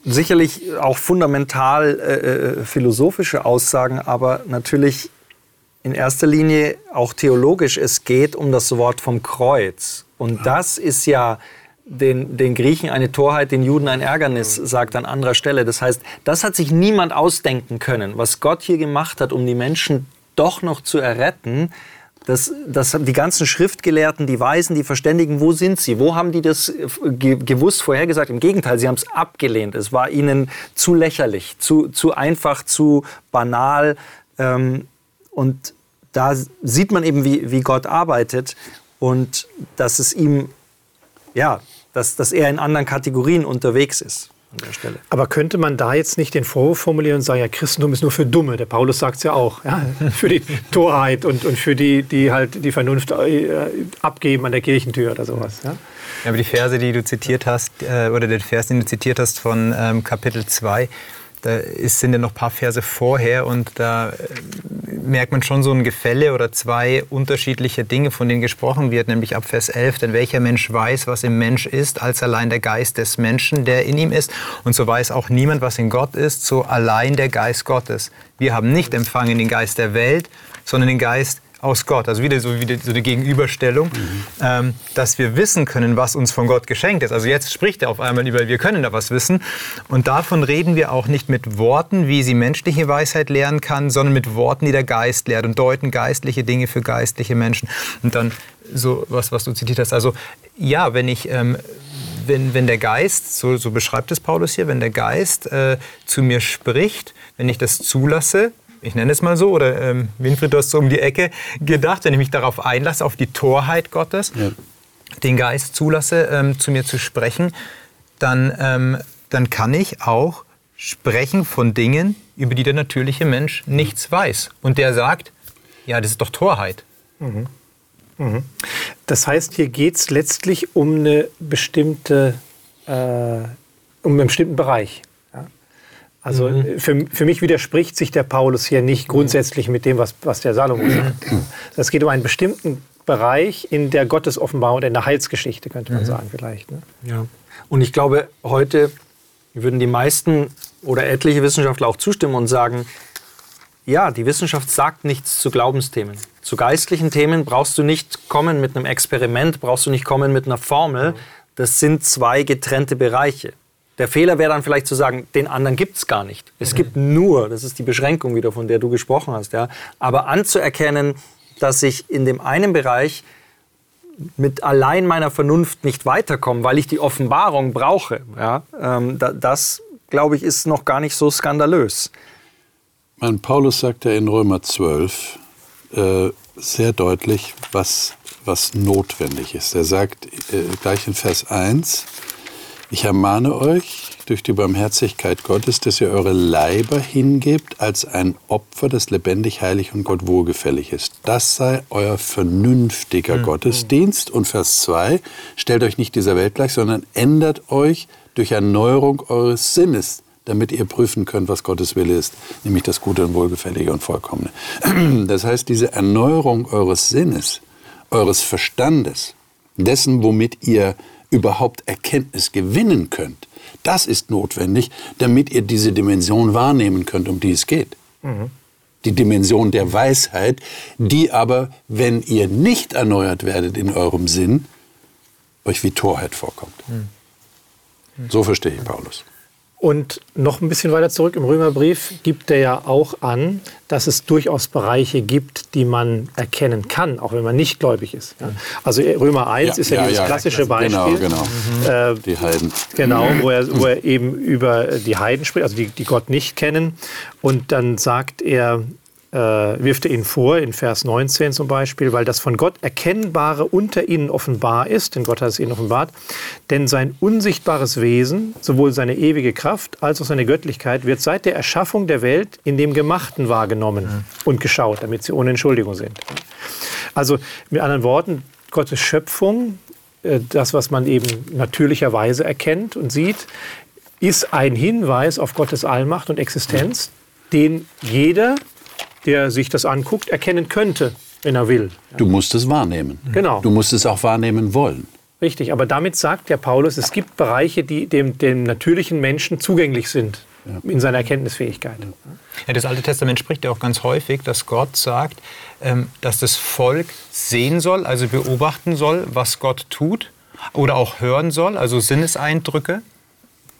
Speaker 3: sicherlich auch fundamental äh, äh, philosophische Aussagen, aber natürlich in erster Linie auch theologisch. Es geht um das Wort vom Kreuz. Und das ist ja den, den Griechen eine Torheit, den Juden ein Ärgernis, sagt an anderer Stelle. Das heißt, das hat sich niemand ausdenken können, was Gott hier gemacht hat, um die Menschen doch noch zu erretten dass, dass die ganzen Schriftgelehrten, die Weisen, die Verständigen, wo sind sie? Wo haben die das äh, gewusst, vorhergesagt? Im Gegenteil, sie haben es abgelehnt. Es war ihnen zu lächerlich, zu, zu einfach, zu banal. Ähm, und da sieht man eben, wie, wie Gott arbeitet und dass es ihm, ja, dass, dass er in anderen Kategorien unterwegs ist
Speaker 1: an der Stelle. Aber könnte man da jetzt nicht den Vorwurf formulieren und sagen, ja, Christentum ist nur für Dumme? Der Paulus sagt es ja auch, ja, für die Torheit und, und für die, die halt die Vernunft äh, abgeben an der Kirchentür oder sowas. Ja?
Speaker 4: Ja, aber die Verse, die du zitiert hast, äh, oder den Vers, den du zitiert hast von ähm, Kapitel 2, da sind ja noch ein paar Verse vorher und da äh, merkt man schon so ein Gefälle oder zwei unterschiedliche Dinge, von denen gesprochen wird, nämlich ab Vers 11, denn welcher Mensch weiß, was im Mensch ist, als allein der Geist des Menschen, der in ihm ist. Und so weiß auch niemand, was in Gott ist, so allein der Geist Gottes. Wir haben nicht empfangen den Geist der Welt, sondern den Geist aus Gott. Also wieder so, wieder so die Gegenüberstellung, mhm. ähm, dass wir wissen können, was uns von Gott geschenkt ist. Also jetzt spricht er auf einmal über, wir können da was wissen. Und davon reden wir auch nicht mit Worten, wie sie menschliche Weisheit lehren kann, sondern mit Worten, die der Geist lehrt und deuten geistliche Dinge für geistliche Menschen. Und dann so was, was du zitiert hast. Also ja, wenn ich... Ähm, wenn, wenn der Geist, so, so beschreibt es Paulus hier, wenn der Geist äh, zu mir spricht, wenn ich das zulasse, ich nenne es mal so, oder ähm, Winfried, du hast so um die Ecke gedacht, wenn ich mich darauf einlasse, auf die Torheit Gottes, ja. den Geist zulasse, ähm, zu mir zu sprechen, dann, ähm, dann kann ich auch sprechen von Dingen, über die der natürliche Mensch nichts weiß. Und der sagt, ja, das ist doch Torheit. Mhm.
Speaker 1: Mhm. Das heißt, hier geht es letztlich um eine bestimmte, äh, um einen bestimmten Bereich. Ja? Also mhm. für, für mich widerspricht sich der Paulus hier nicht grundsätzlich mit dem, was, was der Salomo sagt. Es geht um einen bestimmten Bereich in der Gottesoffenbarung oder in der Heilsgeschichte, könnte man mhm. sagen vielleicht. Ne?
Speaker 3: Ja. Und ich glaube, heute würden die meisten oder etliche Wissenschaftler auch zustimmen und sagen, ja, die Wissenschaft sagt nichts zu Glaubensthemen. Zu geistlichen Themen brauchst du nicht kommen mit einem Experiment, brauchst du nicht kommen mit einer Formel. Das sind zwei getrennte Bereiche. Der Fehler wäre dann vielleicht zu sagen, den anderen gibt es gar nicht. Es gibt nur, das ist die Beschränkung wieder, von der du gesprochen hast, ja. Aber anzuerkennen, dass ich in dem einen Bereich mit allein meiner Vernunft nicht weiterkomme, weil ich die Offenbarung brauche, ja, ähm, das, glaube ich, ist noch gar nicht so skandalös.
Speaker 2: Mein Paulus sagt ja in Römer 12, äh, sehr deutlich, was, was notwendig ist. Er sagt äh, gleich in Vers 1, ich ermahne euch durch die Barmherzigkeit Gottes, dass ihr eure Leiber hingebt als ein Opfer, das lebendig, heilig und Gott wohlgefällig ist. Das sei euer vernünftiger mhm. Gottesdienst. Und Vers 2, stellt euch nicht dieser Welt gleich, sondern ändert euch durch Erneuerung eures Sinnes damit ihr prüfen könnt, was Gottes Wille ist, nämlich das Gute und Wohlgefällige und Vollkommene. Das heißt, diese Erneuerung eures Sinnes, eures Verstandes, dessen, womit ihr überhaupt Erkenntnis gewinnen könnt, das ist notwendig, damit ihr diese Dimension wahrnehmen könnt, um die es geht. Mhm. Die Dimension der Weisheit, die aber, wenn ihr nicht erneuert werdet in eurem Sinn, euch wie Torheit vorkommt. Mhm. So verstehe ich Paulus.
Speaker 1: Und noch ein bisschen weiter zurück im Römerbrief gibt er ja auch an, dass es durchaus Bereiche gibt, die man erkennen kann, auch wenn man nicht gläubig ist. Ja. Also Römer 1 ja, ist ja, ja dieses klassische genau, Beispiel.
Speaker 2: Genau, genau. Mhm. die Heiden.
Speaker 1: Genau, wo er, wo er eben über die Heiden spricht, also die, die Gott nicht kennen. Und dann sagt er, äh, wirft er ihnen vor, in Vers 19 zum Beispiel, weil das von Gott Erkennbare unter ihnen offenbar ist, denn Gott hat es ihnen offenbart, denn sein unsichtbares Wesen, sowohl seine ewige Kraft als auch seine Göttlichkeit, wird seit der Erschaffung der Welt in dem Gemachten wahrgenommen mhm. und geschaut, damit sie ohne Entschuldigung sind. Also mit anderen Worten, Gottes Schöpfung, äh, das, was man eben natürlicherweise erkennt und sieht, ist ein Hinweis auf Gottes Allmacht und Existenz, den jeder der sich das anguckt, erkennen könnte, wenn er will.
Speaker 2: Du musst es wahrnehmen.
Speaker 1: Genau.
Speaker 2: Du musst es auch wahrnehmen wollen.
Speaker 1: Richtig, aber damit sagt der Paulus, es gibt Bereiche, die dem, dem natürlichen Menschen zugänglich sind ja. in seiner Erkenntnisfähigkeit.
Speaker 4: Ja, das Alte Testament spricht ja auch ganz häufig, dass Gott sagt, ähm, dass das Volk sehen soll, also beobachten soll, was Gott tut oder auch hören soll, also Sinneseindrücke.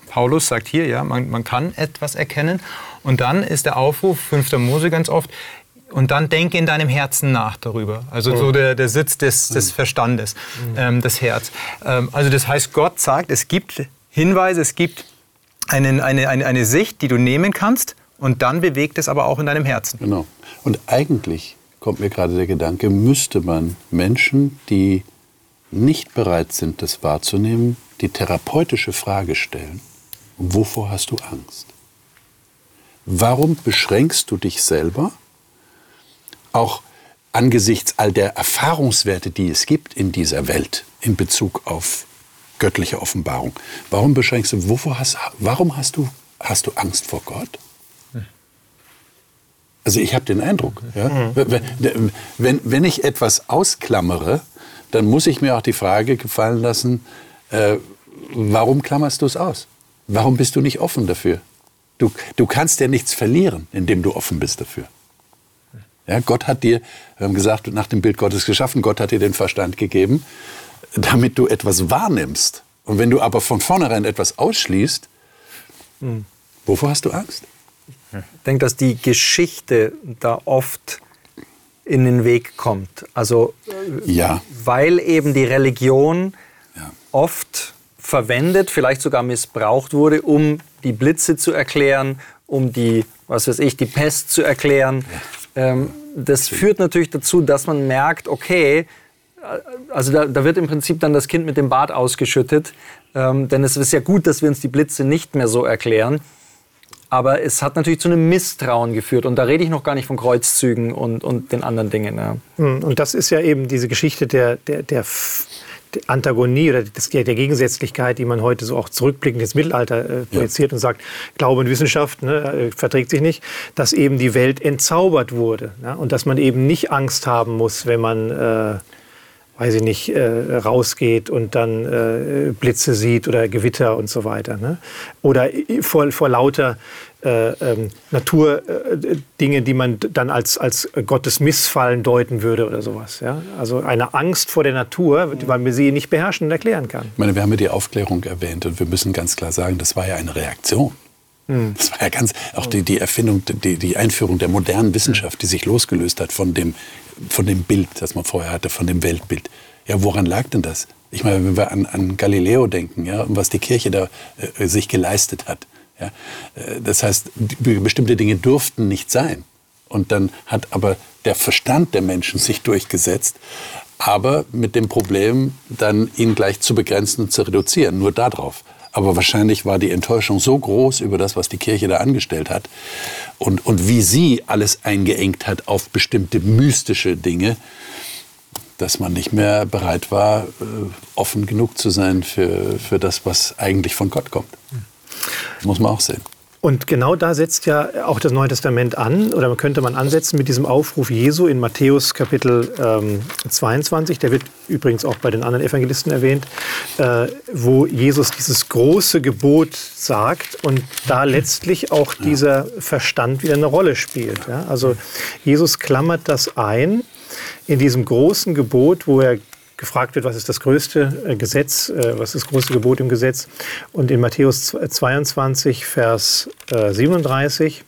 Speaker 4: Paulus sagt hier, ja, man, man kann etwas erkennen. Und dann ist der Aufruf, 5. Mose ganz oft, und dann denke in deinem Herzen nach darüber. Also so der, der Sitz des, des Verstandes, ähm, das Herz. Ähm, also das heißt, Gott sagt, es gibt Hinweise, es gibt einen, eine, eine, eine Sicht, die du nehmen kannst und dann bewegt es aber auch in deinem Herzen.
Speaker 2: Genau. Und eigentlich kommt mir gerade der Gedanke, müsste man Menschen, die nicht bereit sind, das wahrzunehmen, die therapeutische Frage stellen, wovor hast du Angst? Warum beschränkst du dich selber, auch angesichts all der Erfahrungswerte, die es gibt in dieser Welt in Bezug auf göttliche Offenbarung? Warum beschränkst du, wovor hast, warum hast du, hast du Angst vor Gott? Also ich habe den Eindruck, ja, wenn, wenn ich etwas ausklammere, dann muss ich mir auch die Frage gefallen lassen, äh, warum klammerst du es aus? Warum bist du nicht offen dafür? Du, du kannst ja nichts verlieren, indem du offen bist dafür. Ja, Gott hat dir, wir haben gesagt, nach dem Bild Gottes geschaffen, Gott hat dir den Verstand gegeben, damit du etwas wahrnimmst. Und wenn du aber von vornherein etwas ausschließt, hm. wovor hast du Angst?
Speaker 3: Ich denke, dass die Geschichte da oft in den Weg kommt. Also,
Speaker 2: ja.
Speaker 3: weil eben die Religion ja. oft verwendet, vielleicht sogar missbraucht wurde, um die Blitze zu erklären, um die, was weiß ich, die Pest zu erklären. Ähm, das führt natürlich dazu, dass man merkt, okay, also da, da, wird im Prinzip dann das Kind mit dem Bad ausgeschüttet. Ähm, denn es ist ja gut, dass wir uns die Blitze nicht mehr so erklären. Aber es hat natürlich zu einem Misstrauen geführt. Und da rede ich noch gar nicht von Kreuzzügen und, und den anderen Dingen. Ja.
Speaker 1: Hm, und das ist ja eben diese Geschichte der, der, der Antagonie oder der Gegensätzlichkeit, die man heute so auch zurückblickend ins Mittelalter äh, projiziert ja. und sagt, Glaube und Wissenschaft ne, äh, verträgt sich nicht, dass eben die Welt entzaubert wurde ja, und dass man eben nicht Angst haben muss, wenn man äh, weiß ich nicht, äh, rausgeht und dann äh, Blitze sieht oder Gewitter und so weiter. Ne? Oder vor, vor lauter äh, ähm, Naturdinge, äh, die man dann als, als Gottes Missfallen deuten würde oder sowas. Ja? Also eine Angst vor der Natur, weil man sie nicht beherrschen und erklären kann.
Speaker 2: Ich meine, wir haben ja die Aufklärung erwähnt und wir müssen ganz klar sagen, das war ja eine Reaktion. Hm. Das war ja ganz, auch die, die Erfindung, die, die Einführung der modernen Wissenschaft, die sich losgelöst hat von dem von dem Bild, das man vorher hatte, von dem Weltbild. Ja, woran lag denn das? Ich meine, wenn wir an, an Galileo denken, ja, und was die Kirche da äh, sich geleistet hat. Ja, äh, das heißt, bestimmte Dinge durften nicht sein. Und dann hat aber der Verstand der Menschen sich durchgesetzt, aber mit dem Problem, dann ihn gleich zu begrenzen und zu reduzieren, nur darauf. Aber wahrscheinlich war die Enttäuschung so groß über das, was die Kirche da angestellt hat und, und wie sie alles eingeengt hat auf bestimmte mystische Dinge, dass man nicht mehr bereit war, äh, offen genug zu sein für, für das, was eigentlich von Gott kommt. Das muss man auch sehen.
Speaker 1: Und genau da setzt ja auch das Neue Testament an, oder könnte man ansetzen mit diesem Aufruf Jesu in Matthäus Kapitel ähm, 22, der wird übrigens auch bei den anderen Evangelisten erwähnt, äh, wo Jesus dieses große Gebot sagt und da letztlich auch dieser Verstand wieder eine Rolle spielt. Ja? Also Jesus klammert das ein in diesem großen Gebot, wo er gefragt wird, was ist das größte äh, Gesetz, äh, was ist das größte Gebot im Gesetz. Und in Matthäus 22, Vers 37 äh,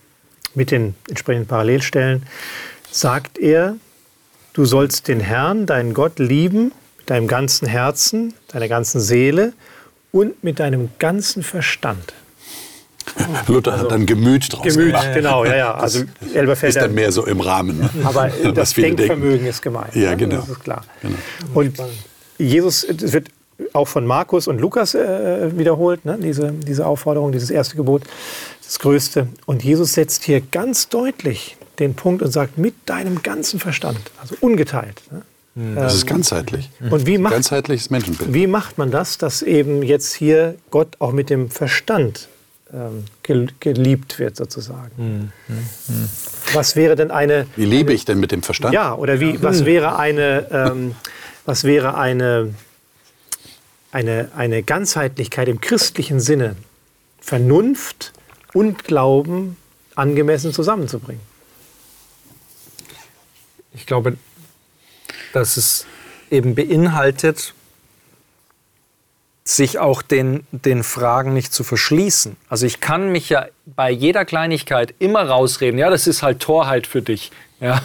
Speaker 1: mit den entsprechenden Parallelstellen sagt er, du sollst den Herrn, deinen Gott, lieben mit deinem ganzen Herzen, deiner ganzen Seele und mit deinem ganzen Verstand.
Speaker 2: Luther also, hat dann Gemüt draus
Speaker 1: Gemüt, gemacht. genau, ja, ja.
Speaker 2: Also Elberfelder, ist dann mehr so im Rahmen. Ne?
Speaker 1: Aber das Denkvermögen denken. ist gemeint.
Speaker 2: Ja, genau.
Speaker 1: Das ist klar. Genau. Und Jesus, es wird auch von Markus und Lukas äh, wiederholt, ne? diese, diese Aufforderung, dieses erste Gebot, das größte. Und Jesus setzt hier ganz deutlich den Punkt und sagt, mit deinem ganzen Verstand, also ungeteilt. Ne?
Speaker 2: Hm. Das ist ähm, ganzheitlich.
Speaker 1: Und wie macht,
Speaker 2: Ganzheitliches Menschenbild.
Speaker 1: Wie macht man das, dass eben jetzt hier Gott auch mit dem Verstand ähm, geliebt wird sozusagen. Mhm. Mhm. Was wäre denn eine...
Speaker 2: Wie lebe ich denn mit dem Verstand?
Speaker 1: Ja, oder wie, was wäre eine, ähm, was wäre eine, eine, eine Ganzheitlichkeit im christlichen Sinne? Vernunft und Glauben angemessen zusammenzubringen.
Speaker 3: Ich glaube, dass es eben beinhaltet, sich auch den, den Fragen nicht zu verschließen. Also ich kann mich ja bei jeder Kleinigkeit immer rausreden, ja, das ist halt Torheit für dich. Ja.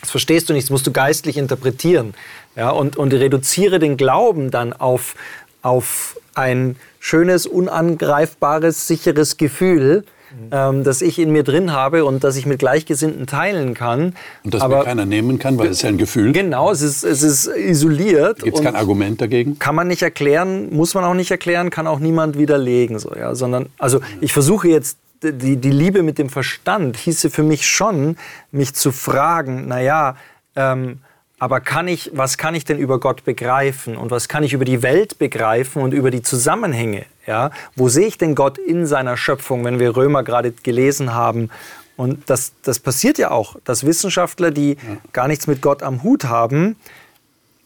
Speaker 3: Das verstehst du nicht, das musst du geistlich interpretieren. Ja, und, und reduziere den Glauben dann auf, auf ein schönes, unangreifbares, sicheres Gefühl, ähm, das ich in mir drin habe und das ich mit Gleichgesinnten teilen kann.
Speaker 2: Und das Aber, mir keiner nehmen kann, weil es ist ja ein Gefühl.
Speaker 3: Genau, es ist, es ist isoliert.
Speaker 2: Gibt es kein Argument dagegen?
Speaker 3: Kann man nicht erklären, muss man auch nicht erklären, kann auch niemand widerlegen. So, ja, sondern, also ich versuche jetzt die, die Liebe mit dem Verstand hieße für mich schon, mich zu fragen, naja, ähm, aber kann ich, was kann ich denn über Gott begreifen und was kann ich über die Welt begreifen und über die Zusammenhänge? Ja? Wo sehe ich denn Gott in seiner Schöpfung, wenn wir Römer gerade gelesen haben? Und das, das passiert ja auch, dass Wissenschaftler, die ja. gar nichts mit Gott am Hut haben,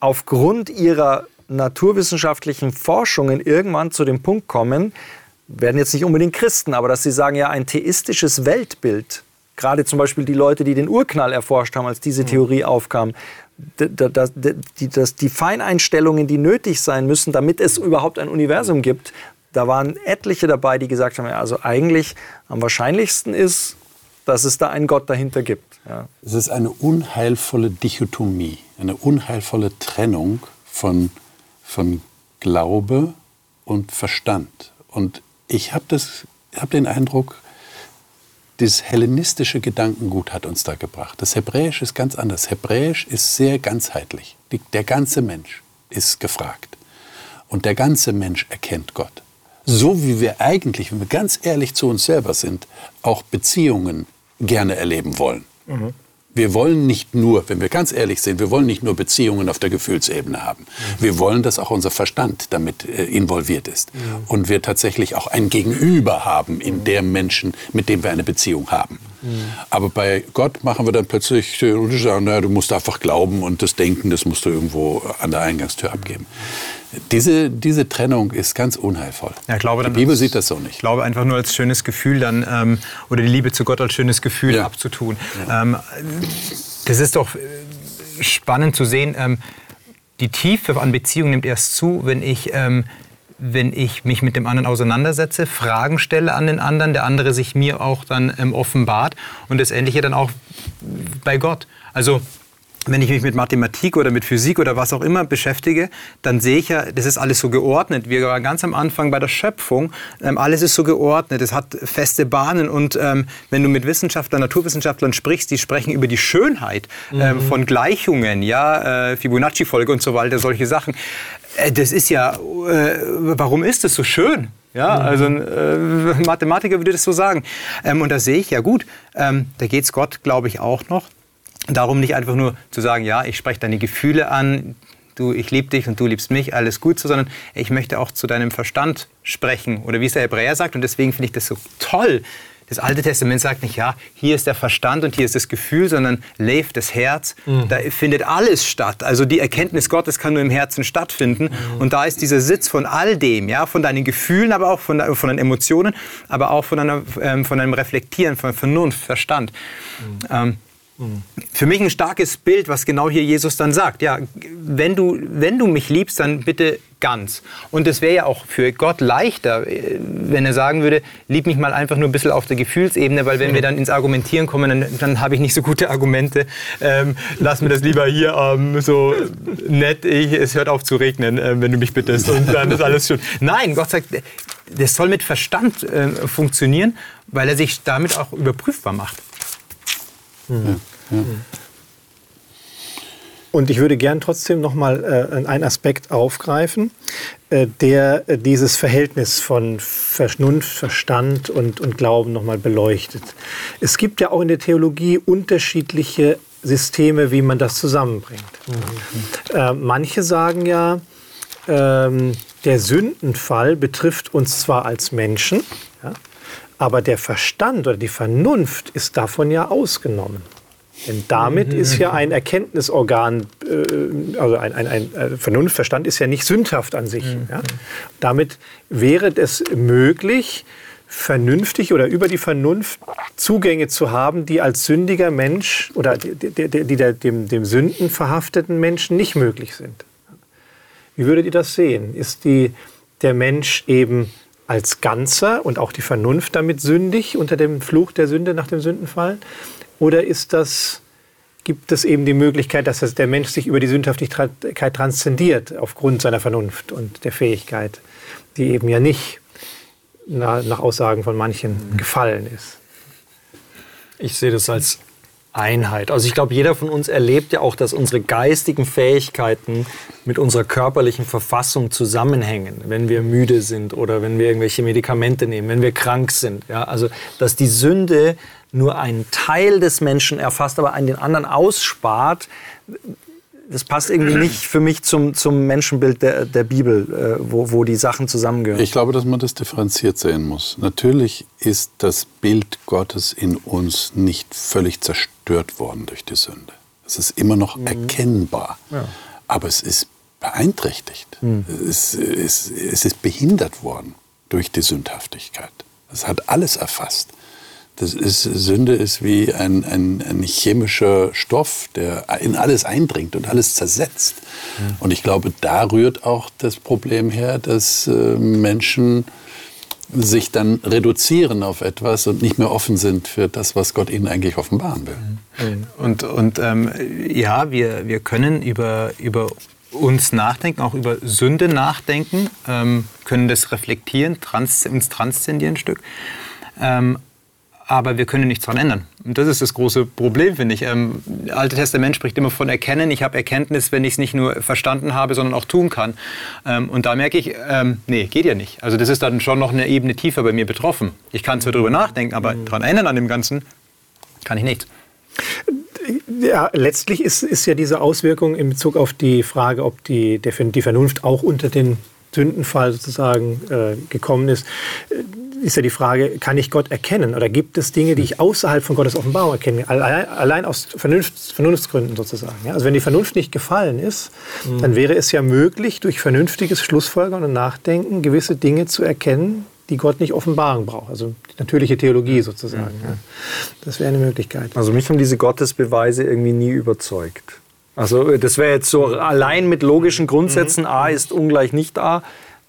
Speaker 3: aufgrund ihrer naturwissenschaftlichen Forschungen irgendwann zu dem Punkt kommen, werden jetzt nicht unbedingt Christen, aber dass sie sagen, ja, ein theistisches Weltbild, gerade zum Beispiel die Leute, die den Urknall erforscht haben, als diese. Theorie aufkam, dass die Feineinstellungen, die nötig sein müssen, damit es überhaupt ein Universum gibt, da waren etliche dabei, die gesagt haben, ja, also eigentlich am wahrscheinlichsten ist, dass es da einen Gott dahinter gibt. Ja.
Speaker 2: Es ist eine unheilvolle Dichotomie, eine unheilvolle Trennung von, von Glaube und Verstand. Und ich habe hab den Eindruck, dieses hellenistische Gedankengut hat uns da gebracht. Das Hebräisch ist ganz anders. Hebräisch ist sehr ganzheitlich. Der ganze Mensch ist gefragt. Und der ganze Mensch erkennt Gott. So wie wir eigentlich, wenn wir ganz ehrlich zu uns selber sind, auch Beziehungen gerne erleben wollen. Mhm. Wir wollen nicht nur, wenn wir ganz ehrlich sind, wir wollen nicht nur Beziehungen auf der Gefühlsebene haben. Wir wollen, dass auch unser Verstand damit äh, involviert ist. Und wir tatsächlich auch ein Gegenüber haben in der Menschen, mit dem wir eine Beziehung haben. Aber bei Gott machen wir dann plötzlich, sagen, naja, du musst einfach glauben und das Denken, das musst du irgendwo an der Eingangstür abgeben. Diese, diese Trennung ist ganz unheilvoll.
Speaker 4: Ja, glaube,
Speaker 2: die Bibel sieht das so nicht. Ich
Speaker 4: glaube einfach nur als schönes Gefühl dann, ähm, oder die Liebe zu Gott als schönes Gefühl ja. abzutun. Ja. Ähm, das ist doch äh, spannend zu sehen. Ähm, die Tiefe an Beziehungen nimmt erst zu, wenn ich ähm, wenn ich mich mit dem anderen auseinandersetze, Fragen stelle an den anderen, der andere sich mir auch dann ähm, offenbart und das Ähnliche dann auch bei Gott. Also wenn ich mich mit Mathematik oder mit Physik oder was auch immer beschäftige, dann sehe ich ja, das ist alles so geordnet. Wir waren ganz am Anfang bei der Schöpfung, ähm, alles ist so geordnet, es hat feste Bahnen und ähm, wenn du mit Wissenschaftlern, Naturwissenschaftlern sprichst, die sprechen über die Schönheit ähm, mhm. von Gleichungen, ja, äh, Fibonacci-Folge und so weiter, solche Sachen. Äh, das ist ja, äh, warum ist das so schön? Ja, mhm. also ein äh, Mathematiker würde das so sagen. Ähm, und da sehe ich, ja gut, ähm, da geht es Gott, glaube ich, auch noch Darum nicht einfach nur zu sagen, ja, ich spreche deine Gefühle an, du, ich liebe dich und du liebst mich, alles gut, so, sondern ich möchte auch zu deinem Verstand sprechen. Oder wie es der Hebräer sagt, und deswegen finde ich das so toll. Das Alte Testament sagt nicht, ja, hier ist der Verstand und hier ist das Gefühl, sondern Lev, das Herz, mhm. da findet alles statt. Also die Erkenntnis Gottes kann nur im Herzen stattfinden. Mhm. Und da ist dieser Sitz von all dem, ja, von deinen Gefühlen, aber auch von, von deinen Emotionen, aber auch von, einer, ähm, von einem Reflektieren, von Vernunft, Verstand. Mhm. Ähm, für mich ein starkes Bild, was genau hier Jesus dann sagt. Ja, wenn du, wenn du mich liebst, dann bitte ganz. Und es wäre ja auch für Gott leichter, äh, wenn er sagen würde, lieb mich mal einfach nur ein bisschen auf der Gefühlsebene, weil wenn wir dann ins Argumentieren kommen, dann, dann habe ich nicht so gute Argumente. Ähm, lass mir das lieber hier ähm, so nett, ich, es hört auf zu regnen, äh, wenn du mich bittest. Und dann ist alles schon. Nein, Gott sagt, das soll mit Verstand äh, funktionieren, weil er sich damit auch überprüfbar macht.
Speaker 1: Mhm. Ja, ja. Und ich würde gern trotzdem noch mal äh, einen Aspekt aufgreifen, äh, der äh, dieses Verhältnis von Vernunft, Verstand und, und Glauben noch mal beleuchtet. Es gibt ja auch in der Theologie unterschiedliche Systeme, wie man das zusammenbringt. Mhm. Äh, manche sagen ja, ähm, der Sündenfall betrifft uns zwar als Menschen, ja, aber der Verstand oder die Vernunft ist davon ja ausgenommen. Denn damit mhm. ist ja ein Erkenntnisorgan, äh, also ein, ein, ein äh, Vernunftverstand ist ja nicht sündhaft an sich. Mhm. Ja? Damit wäre es möglich, vernünftig oder über die Vernunft Zugänge zu haben, die als sündiger Mensch oder die, die, die dem, dem Sünden verhafteten Menschen nicht möglich sind. Wie würdet ihr das sehen? Ist die, der Mensch eben als Ganzer und auch die Vernunft damit sündig unter dem Fluch der Sünde nach dem Sündenfall? Oder ist das, gibt es eben die Möglichkeit, dass der Mensch sich über die Sündhaftigkeit transzendiert aufgrund seiner Vernunft und der Fähigkeit, die eben ja nicht nach Aussagen von manchen gefallen ist?
Speaker 3: Ich sehe das als Einheit. Also ich glaube, jeder von uns erlebt ja auch, dass unsere geistigen Fähigkeiten mit unserer körperlichen Verfassung zusammenhängen, wenn wir müde sind oder wenn wir irgendwelche Medikamente nehmen, wenn wir krank sind. Ja, also dass die Sünde nur einen Teil des Menschen erfasst, aber einen den anderen ausspart, das passt irgendwie nicht für mich zum, zum Menschenbild der, der Bibel, äh, wo, wo die Sachen zusammengehören.
Speaker 2: Ich glaube, dass man das differenziert sehen muss. Natürlich ist das Bild Gottes in uns nicht völlig zerstört worden durch die Sünde. Es ist immer noch mhm. erkennbar, ja. aber es ist beeinträchtigt. Mhm. Es, es, es ist behindert worden durch die Sündhaftigkeit. Es hat alles erfasst. Das ist, Sünde ist wie ein, ein, ein, chemischer Stoff, der in alles eindringt und alles zersetzt. Mhm. Und ich glaube, da rührt auch das Problem her, dass äh, Menschen sich dann reduzieren auf etwas und nicht mehr offen sind für das, was Gott ihnen eigentlich offenbaren will.
Speaker 4: Und, und ähm, ja, wir, wir können über, über uns nachdenken, auch über Sünde nachdenken, ähm, können das reflektieren, trans, uns transzendieren ein Stück. Ähm, aber wir können nichts daran ändern. Und das ist das große Problem, finde ich. Ähm, das Alte Testament spricht immer von Erkennen. Ich habe Erkenntnis, wenn ich es nicht nur verstanden habe, sondern auch tun kann. Ähm, und da merke ich, ähm, nee, geht ja nicht. Also das ist dann schon noch eine Ebene tiefer bei mir betroffen. Ich kann zwar darüber nachdenken, aber daran ändern an dem Ganzen kann ich nichts.
Speaker 1: Ja, letztlich ist, ist ja diese Auswirkung in Bezug auf die Frage, ob die, die Vernunft auch unter den Sündenfall sozusagen äh, gekommen ist, ist ja die Frage, kann ich Gott erkennen? Oder gibt es Dinge, die ich außerhalb von Gottes Offenbarung erkenne? Allein, aus Vernunft, Vernunftsgründen sozusagen. Ja? Also wenn die Vernunft nicht gefallen ist, mhm. dann wäre es ja möglich, durch vernünftiges Schlussfolgern und Nachdenken gewisse Dinge zu erkennen, die Gott nicht offenbaren braucht. Also die natürliche Theologie sozusagen. Mhm. Ja. Das wäre eine Möglichkeit.
Speaker 3: Also mich haben diese Gottesbeweise irgendwie nie überzeugt. Also das wäre jetzt so allein mit logischen Grundsätzen, mhm. A ist ungleich nicht A,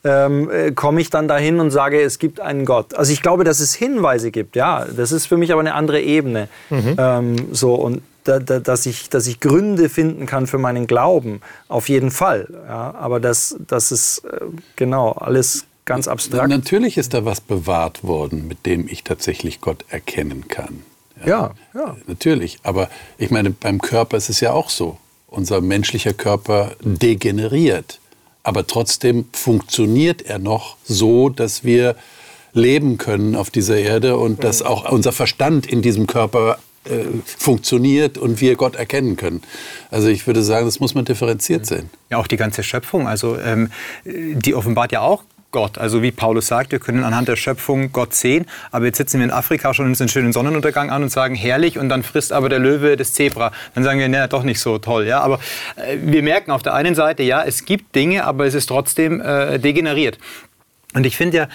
Speaker 3: ähm, äh, komme ich dann dahin und sage, es gibt einen Gott. Also ich glaube, dass es Hinweise gibt, ja, das ist für mich aber eine andere Ebene. Mhm. Ähm, so und da, da, dass, ich, dass ich Gründe finden kann für meinen Glauben, auf jeden Fall. Ja, aber das, das ist äh, genau alles ganz abstrakt.
Speaker 2: Natürlich ist da was bewahrt worden, mit dem ich tatsächlich Gott erkennen kann.
Speaker 3: Ja, ja. ja.
Speaker 2: Natürlich. Aber ich meine, beim Körper ist es ja auch so unser menschlicher Körper degeneriert. Aber trotzdem funktioniert er noch so, dass wir leben können auf dieser Erde und dass auch unser Verstand in diesem Körper äh, funktioniert und wir Gott erkennen können. Also ich würde sagen, das muss man differenziert sehen.
Speaker 4: Ja, auch die ganze Schöpfung, also ähm, die offenbart ja auch Gott. Also wie Paulus sagt, wir können anhand der Schöpfung Gott sehen. Aber jetzt sitzen wir in Afrika schon uns einen schönen Sonnenuntergang an und sagen, herrlich, und dann frisst aber der Löwe das Zebra. Dann sagen wir, naja, doch nicht so toll. Ja? Aber äh, wir merken auf der einen Seite, ja, es gibt Dinge, aber es ist trotzdem äh, degeneriert. Und ich finde ja,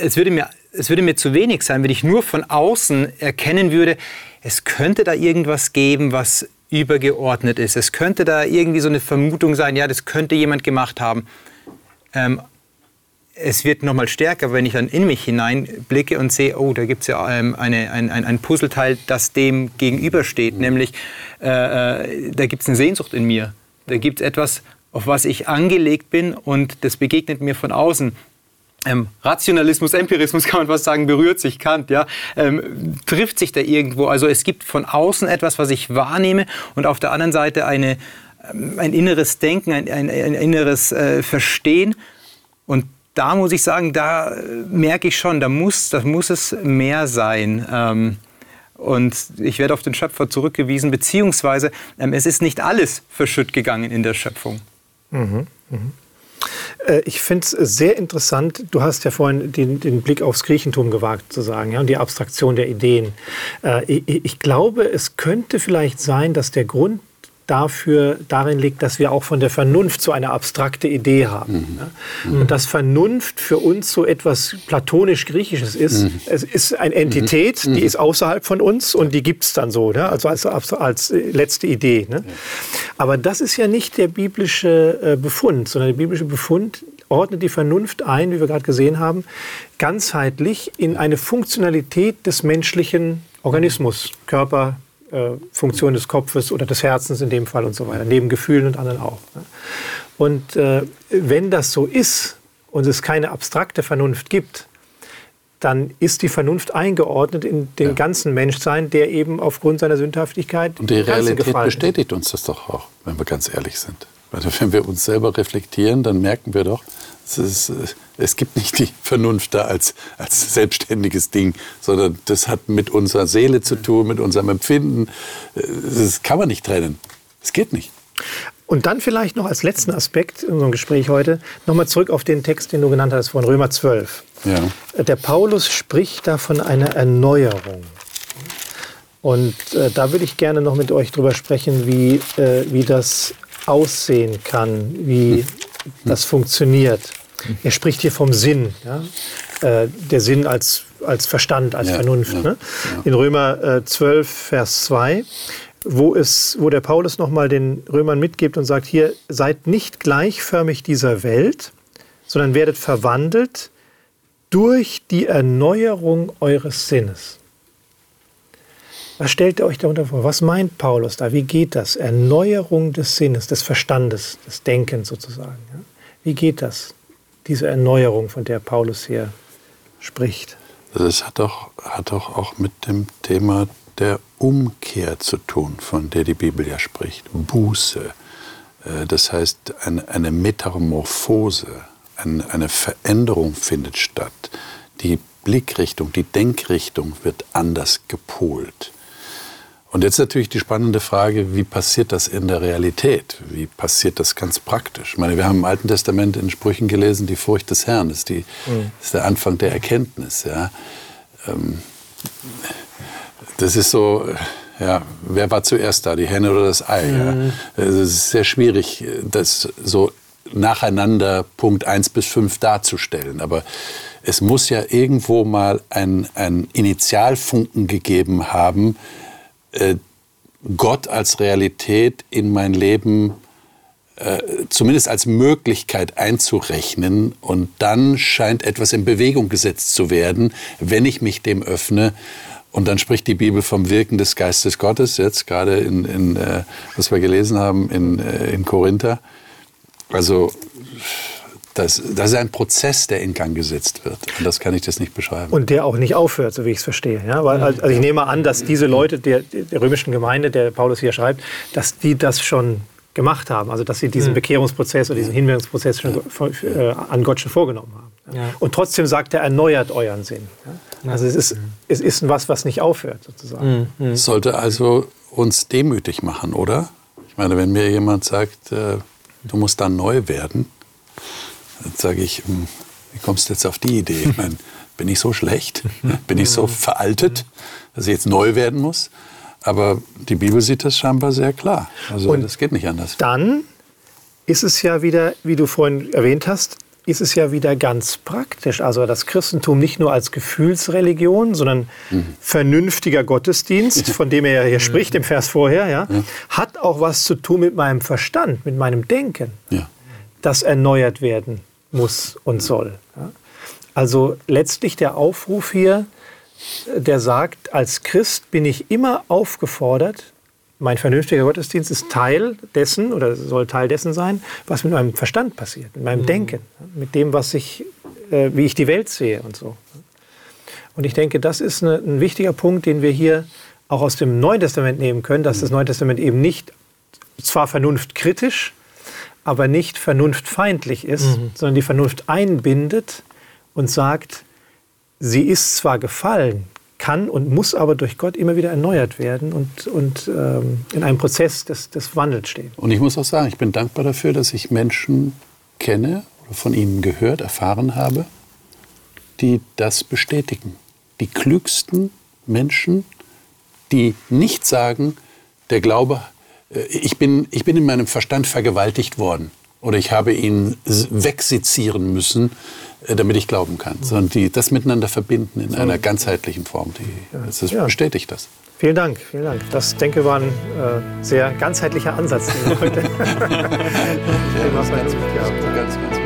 Speaker 4: es würde, mir, es würde mir zu wenig sein, wenn ich nur von außen erkennen würde, es könnte da irgendwas geben, was übergeordnet ist. Es könnte da irgendwie so eine Vermutung sein, ja, das könnte jemand gemacht haben. Ähm, es wird noch mal stärker, wenn ich dann in mich hineinblicke und sehe, oh, da gibt es ja ähm, eine, ein, ein, ein, Puzzleteil, das dem gegenübersteht. Mhm. Nämlich, äh, äh da gibt es eine Sehnsucht in mir. Da gibt es etwas, auf was ich angelegt bin und das begegnet mir von außen. Ähm, Rationalismus, Empirismus kann man fast sagen, berührt sich Kant, ja, ähm, trifft sich da irgendwo. Also es gibt von außen etwas, was ich wahrnehme und auf der anderen Seite eine, ähm, ein inneres Denken, ein, ein, ein inneres äh, Verstehen. Und da muss ich sagen, da äh, merke ich schon, da muss, da muss es mehr sein. Ähm, und ich werde auf den Schöpfer zurückgewiesen, beziehungsweise ähm, es ist nicht alles verschütt gegangen in der Schöpfung. Mhm,
Speaker 1: mh. Äh, ich finde es sehr interessant. Du hast ja vorhin den, den, Blick aufs Griechentum gewagt zu sagen, ja, und die Abstraktion der Ideen. Äh, ich, glaube, es könnte vielleicht sein, dass der Grund dafür darin liegt, dass wir auch von der Vernunft so eine abstrakte Idee haben. Mhm. Mhm. Und dass Vernunft für uns so etwas platonisch-griechisches ist. Mhm. Es ist eine Entität, mhm. die ist außerhalb von uns und die gibt es dann so, ne? also als, als, letzte Idee. Ne? Ja. Aber das ist ja nicht der biblische äh, Befund, sondern der biblische Befund ordnet die Vernunft ein, wie wir gerade gesehen haben, ganzheitlich in eine Funktionalität des menschlichen Organismus, Körper, äh, Funktion des Kopfes oder des Herzens in dem Fall und so weiter, neben Gefühlen und anderen auch. Ne? Und äh, wenn das so ist und es keine abstrakte Vernunft gibt, dann ist die Vernunft eingeordnet in den ja. ganzen Menschsein, der eben aufgrund seiner Sündhaftigkeit.
Speaker 2: Und die Realität bestätigt uns das doch auch, wenn wir ganz ehrlich sind. Also wenn wir uns selber reflektieren, dann merken wir doch, es, ist, es, gibt nicht die Vernunft da als, als selbstständiges Ding, sondern das hat mit unserer Seele zu tun, mit unserem Empfinden. Das kann man nicht trennen. Es geht nicht.
Speaker 1: Und dann vielleicht noch als letzten Aspekt in unserem Gespräch heute nochmal zurück auf den Text, den du genannt hast von Römer 12. Ja. Der Paulus spricht da von einer Erneuerung. Und äh, da würde ich gerne noch mit euch drüber sprechen, wie, äh, wie das aussehen kann, wie das funktioniert. Er spricht hier vom Sinn, ja? äh, der Sinn als, als Verstand, als ja, Vernunft. Ja, ne? In Römer äh, 12, Vers 2, wo, es, wo der Paulus nochmal den Römern mitgibt und sagt, hier seid nicht gleichförmig dieser Welt, sondern werdet verwandelt durch die Erneuerung eures Sinnes. Was stellt ihr euch darunter vor? Was meint Paulus da? Wie geht das? Erneuerung des Sinnes, des Verstandes, des Denkens sozusagen. Wie geht das? Diese Erneuerung, von der Paulus hier spricht.
Speaker 2: Also es hat doch, hat doch auch mit dem Thema der Umkehr zu tun, von der die Bibel ja spricht. Buße. Äh, das heißt, eine, Metamorphose, eine Veränderung findet statt. Die Blickrichtung, die Denkrichtung wird anders gepolt. Und jetzt natürlich die spannende Frage, wie passiert das in der Realität? Wie passiert das ganz praktisch? Ich meine, wir haben im Alten Testament in Sprüchen gelesen, die Furcht des Herrn ist, die, mhm. ist der Anfang der Erkenntnis. Ja. Ähm, das ist so, ja, wer war zuerst da, die Henne oder das Ei? Mhm. Ja? Es ist sehr schwierig, das so nacheinander Punkt 1 bis 5 darzustellen. Aber es muss ja irgendwo mal ein, ein Initialfunken gegeben haben, äh, Gott als Realität in mein Leben äh, zumindest als Möglichkeit einzurechnen. Und dann scheint etwas in Bewegung gesetzt zu werden, wenn ich mich dem öffne. Und dann spricht die Bibel vom Wirken des Geistes Gottes, jetzt gerade in, in äh, was wir gelesen haben in, in Korinther. Also das, das, ist ein Prozess, der in Gang gesetzt wird. Und das kann ich das nicht beschreiben.
Speaker 1: Und der auch nicht aufhört, so wie ich es verstehe. Ja? Weil, also ich nehme an, dass diese Leute der, der römischen Gemeinde, der Paulus hier schreibt, dass die das schon gemacht haben. Also dass sie diesen hm. Bekehrungsprozess oder diesen Hinwendungsprozess schon äh, an Gott schon vorgenommen haben. Ja. Und trotzdem sagt er, erneuert euren Sinn. Ja? Also es ist, es ist was, was nicht aufhört, sozusagen.
Speaker 2: Es sollte also uns demütig machen, oder? Ich meine, wenn mir jemand sagt, äh, du musst dann neu werden, dann sage ich, hm, wie kommst du jetzt auf die Idee? Ich meine, bin ich so schlecht? Bin ich so veraltet, dass ich jetzt neu werden muss? Aber die Bibel sieht das scheinbar sehr klar. Also Und das geht nicht anders.
Speaker 1: Dann ist es ja wieder, wie du vorhin erwähnt hast, ist es ja wieder ganz praktisch. Also das Christentum nicht nur als Gefühlsreligion, sondern mhm. vernünftiger Gottesdienst, von dem er ja hier spricht im Vers vorher, ja, ja, hat auch was zu tun mit meinem Verstand, mit meinem Denken. Ja das erneuert werden muss und soll. Also letztlich der Aufruf hier, der sagt, als Christ bin ich immer aufgefordert, mein vernünftiger Gottesdienst ist Teil dessen oder soll Teil dessen sein, was mit meinem Verstand passiert, mit meinem mhm. Denken, mit dem, was ich, äh, wie ich die Welt sehe und so. Und ich denke, das ist ein wichtiger Punkt, den wir hier auch aus dem Neuen Testament nehmen können, dass das Neue Testament eben nicht zwar vernunftkritisch, aber nicht vernunftfeindlich ist, mhm. sondern die Vernunft einbindet und sagt, sie ist zwar gefallen, kann und muss aber durch Gott immer wieder erneuert werden und, und ähm, in einem Prozess des, des Wandels stehen.
Speaker 2: Und ich muss auch sagen, ich bin dankbar dafür, dass ich Menschen kenne oder von ihnen gehört, erfahren habe, die das bestätigen. Die klügsten Menschen, die nicht sagen, der Glaube ich bin, ich bin in meinem Verstand vergewaltigt worden oder ich habe ihn wegsezieren müssen, äh, damit ich glauben kann. Sondern die das miteinander verbinden in einer ganzheitlichen Form, die, das bestätigt das.
Speaker 1: Vielen Dank, vielen Dank. Das denke war ein äh, sehr ganzheitlicher Ansatz, den wir heute ja,
Speaker 2: ganz, ganz, ganz, ganz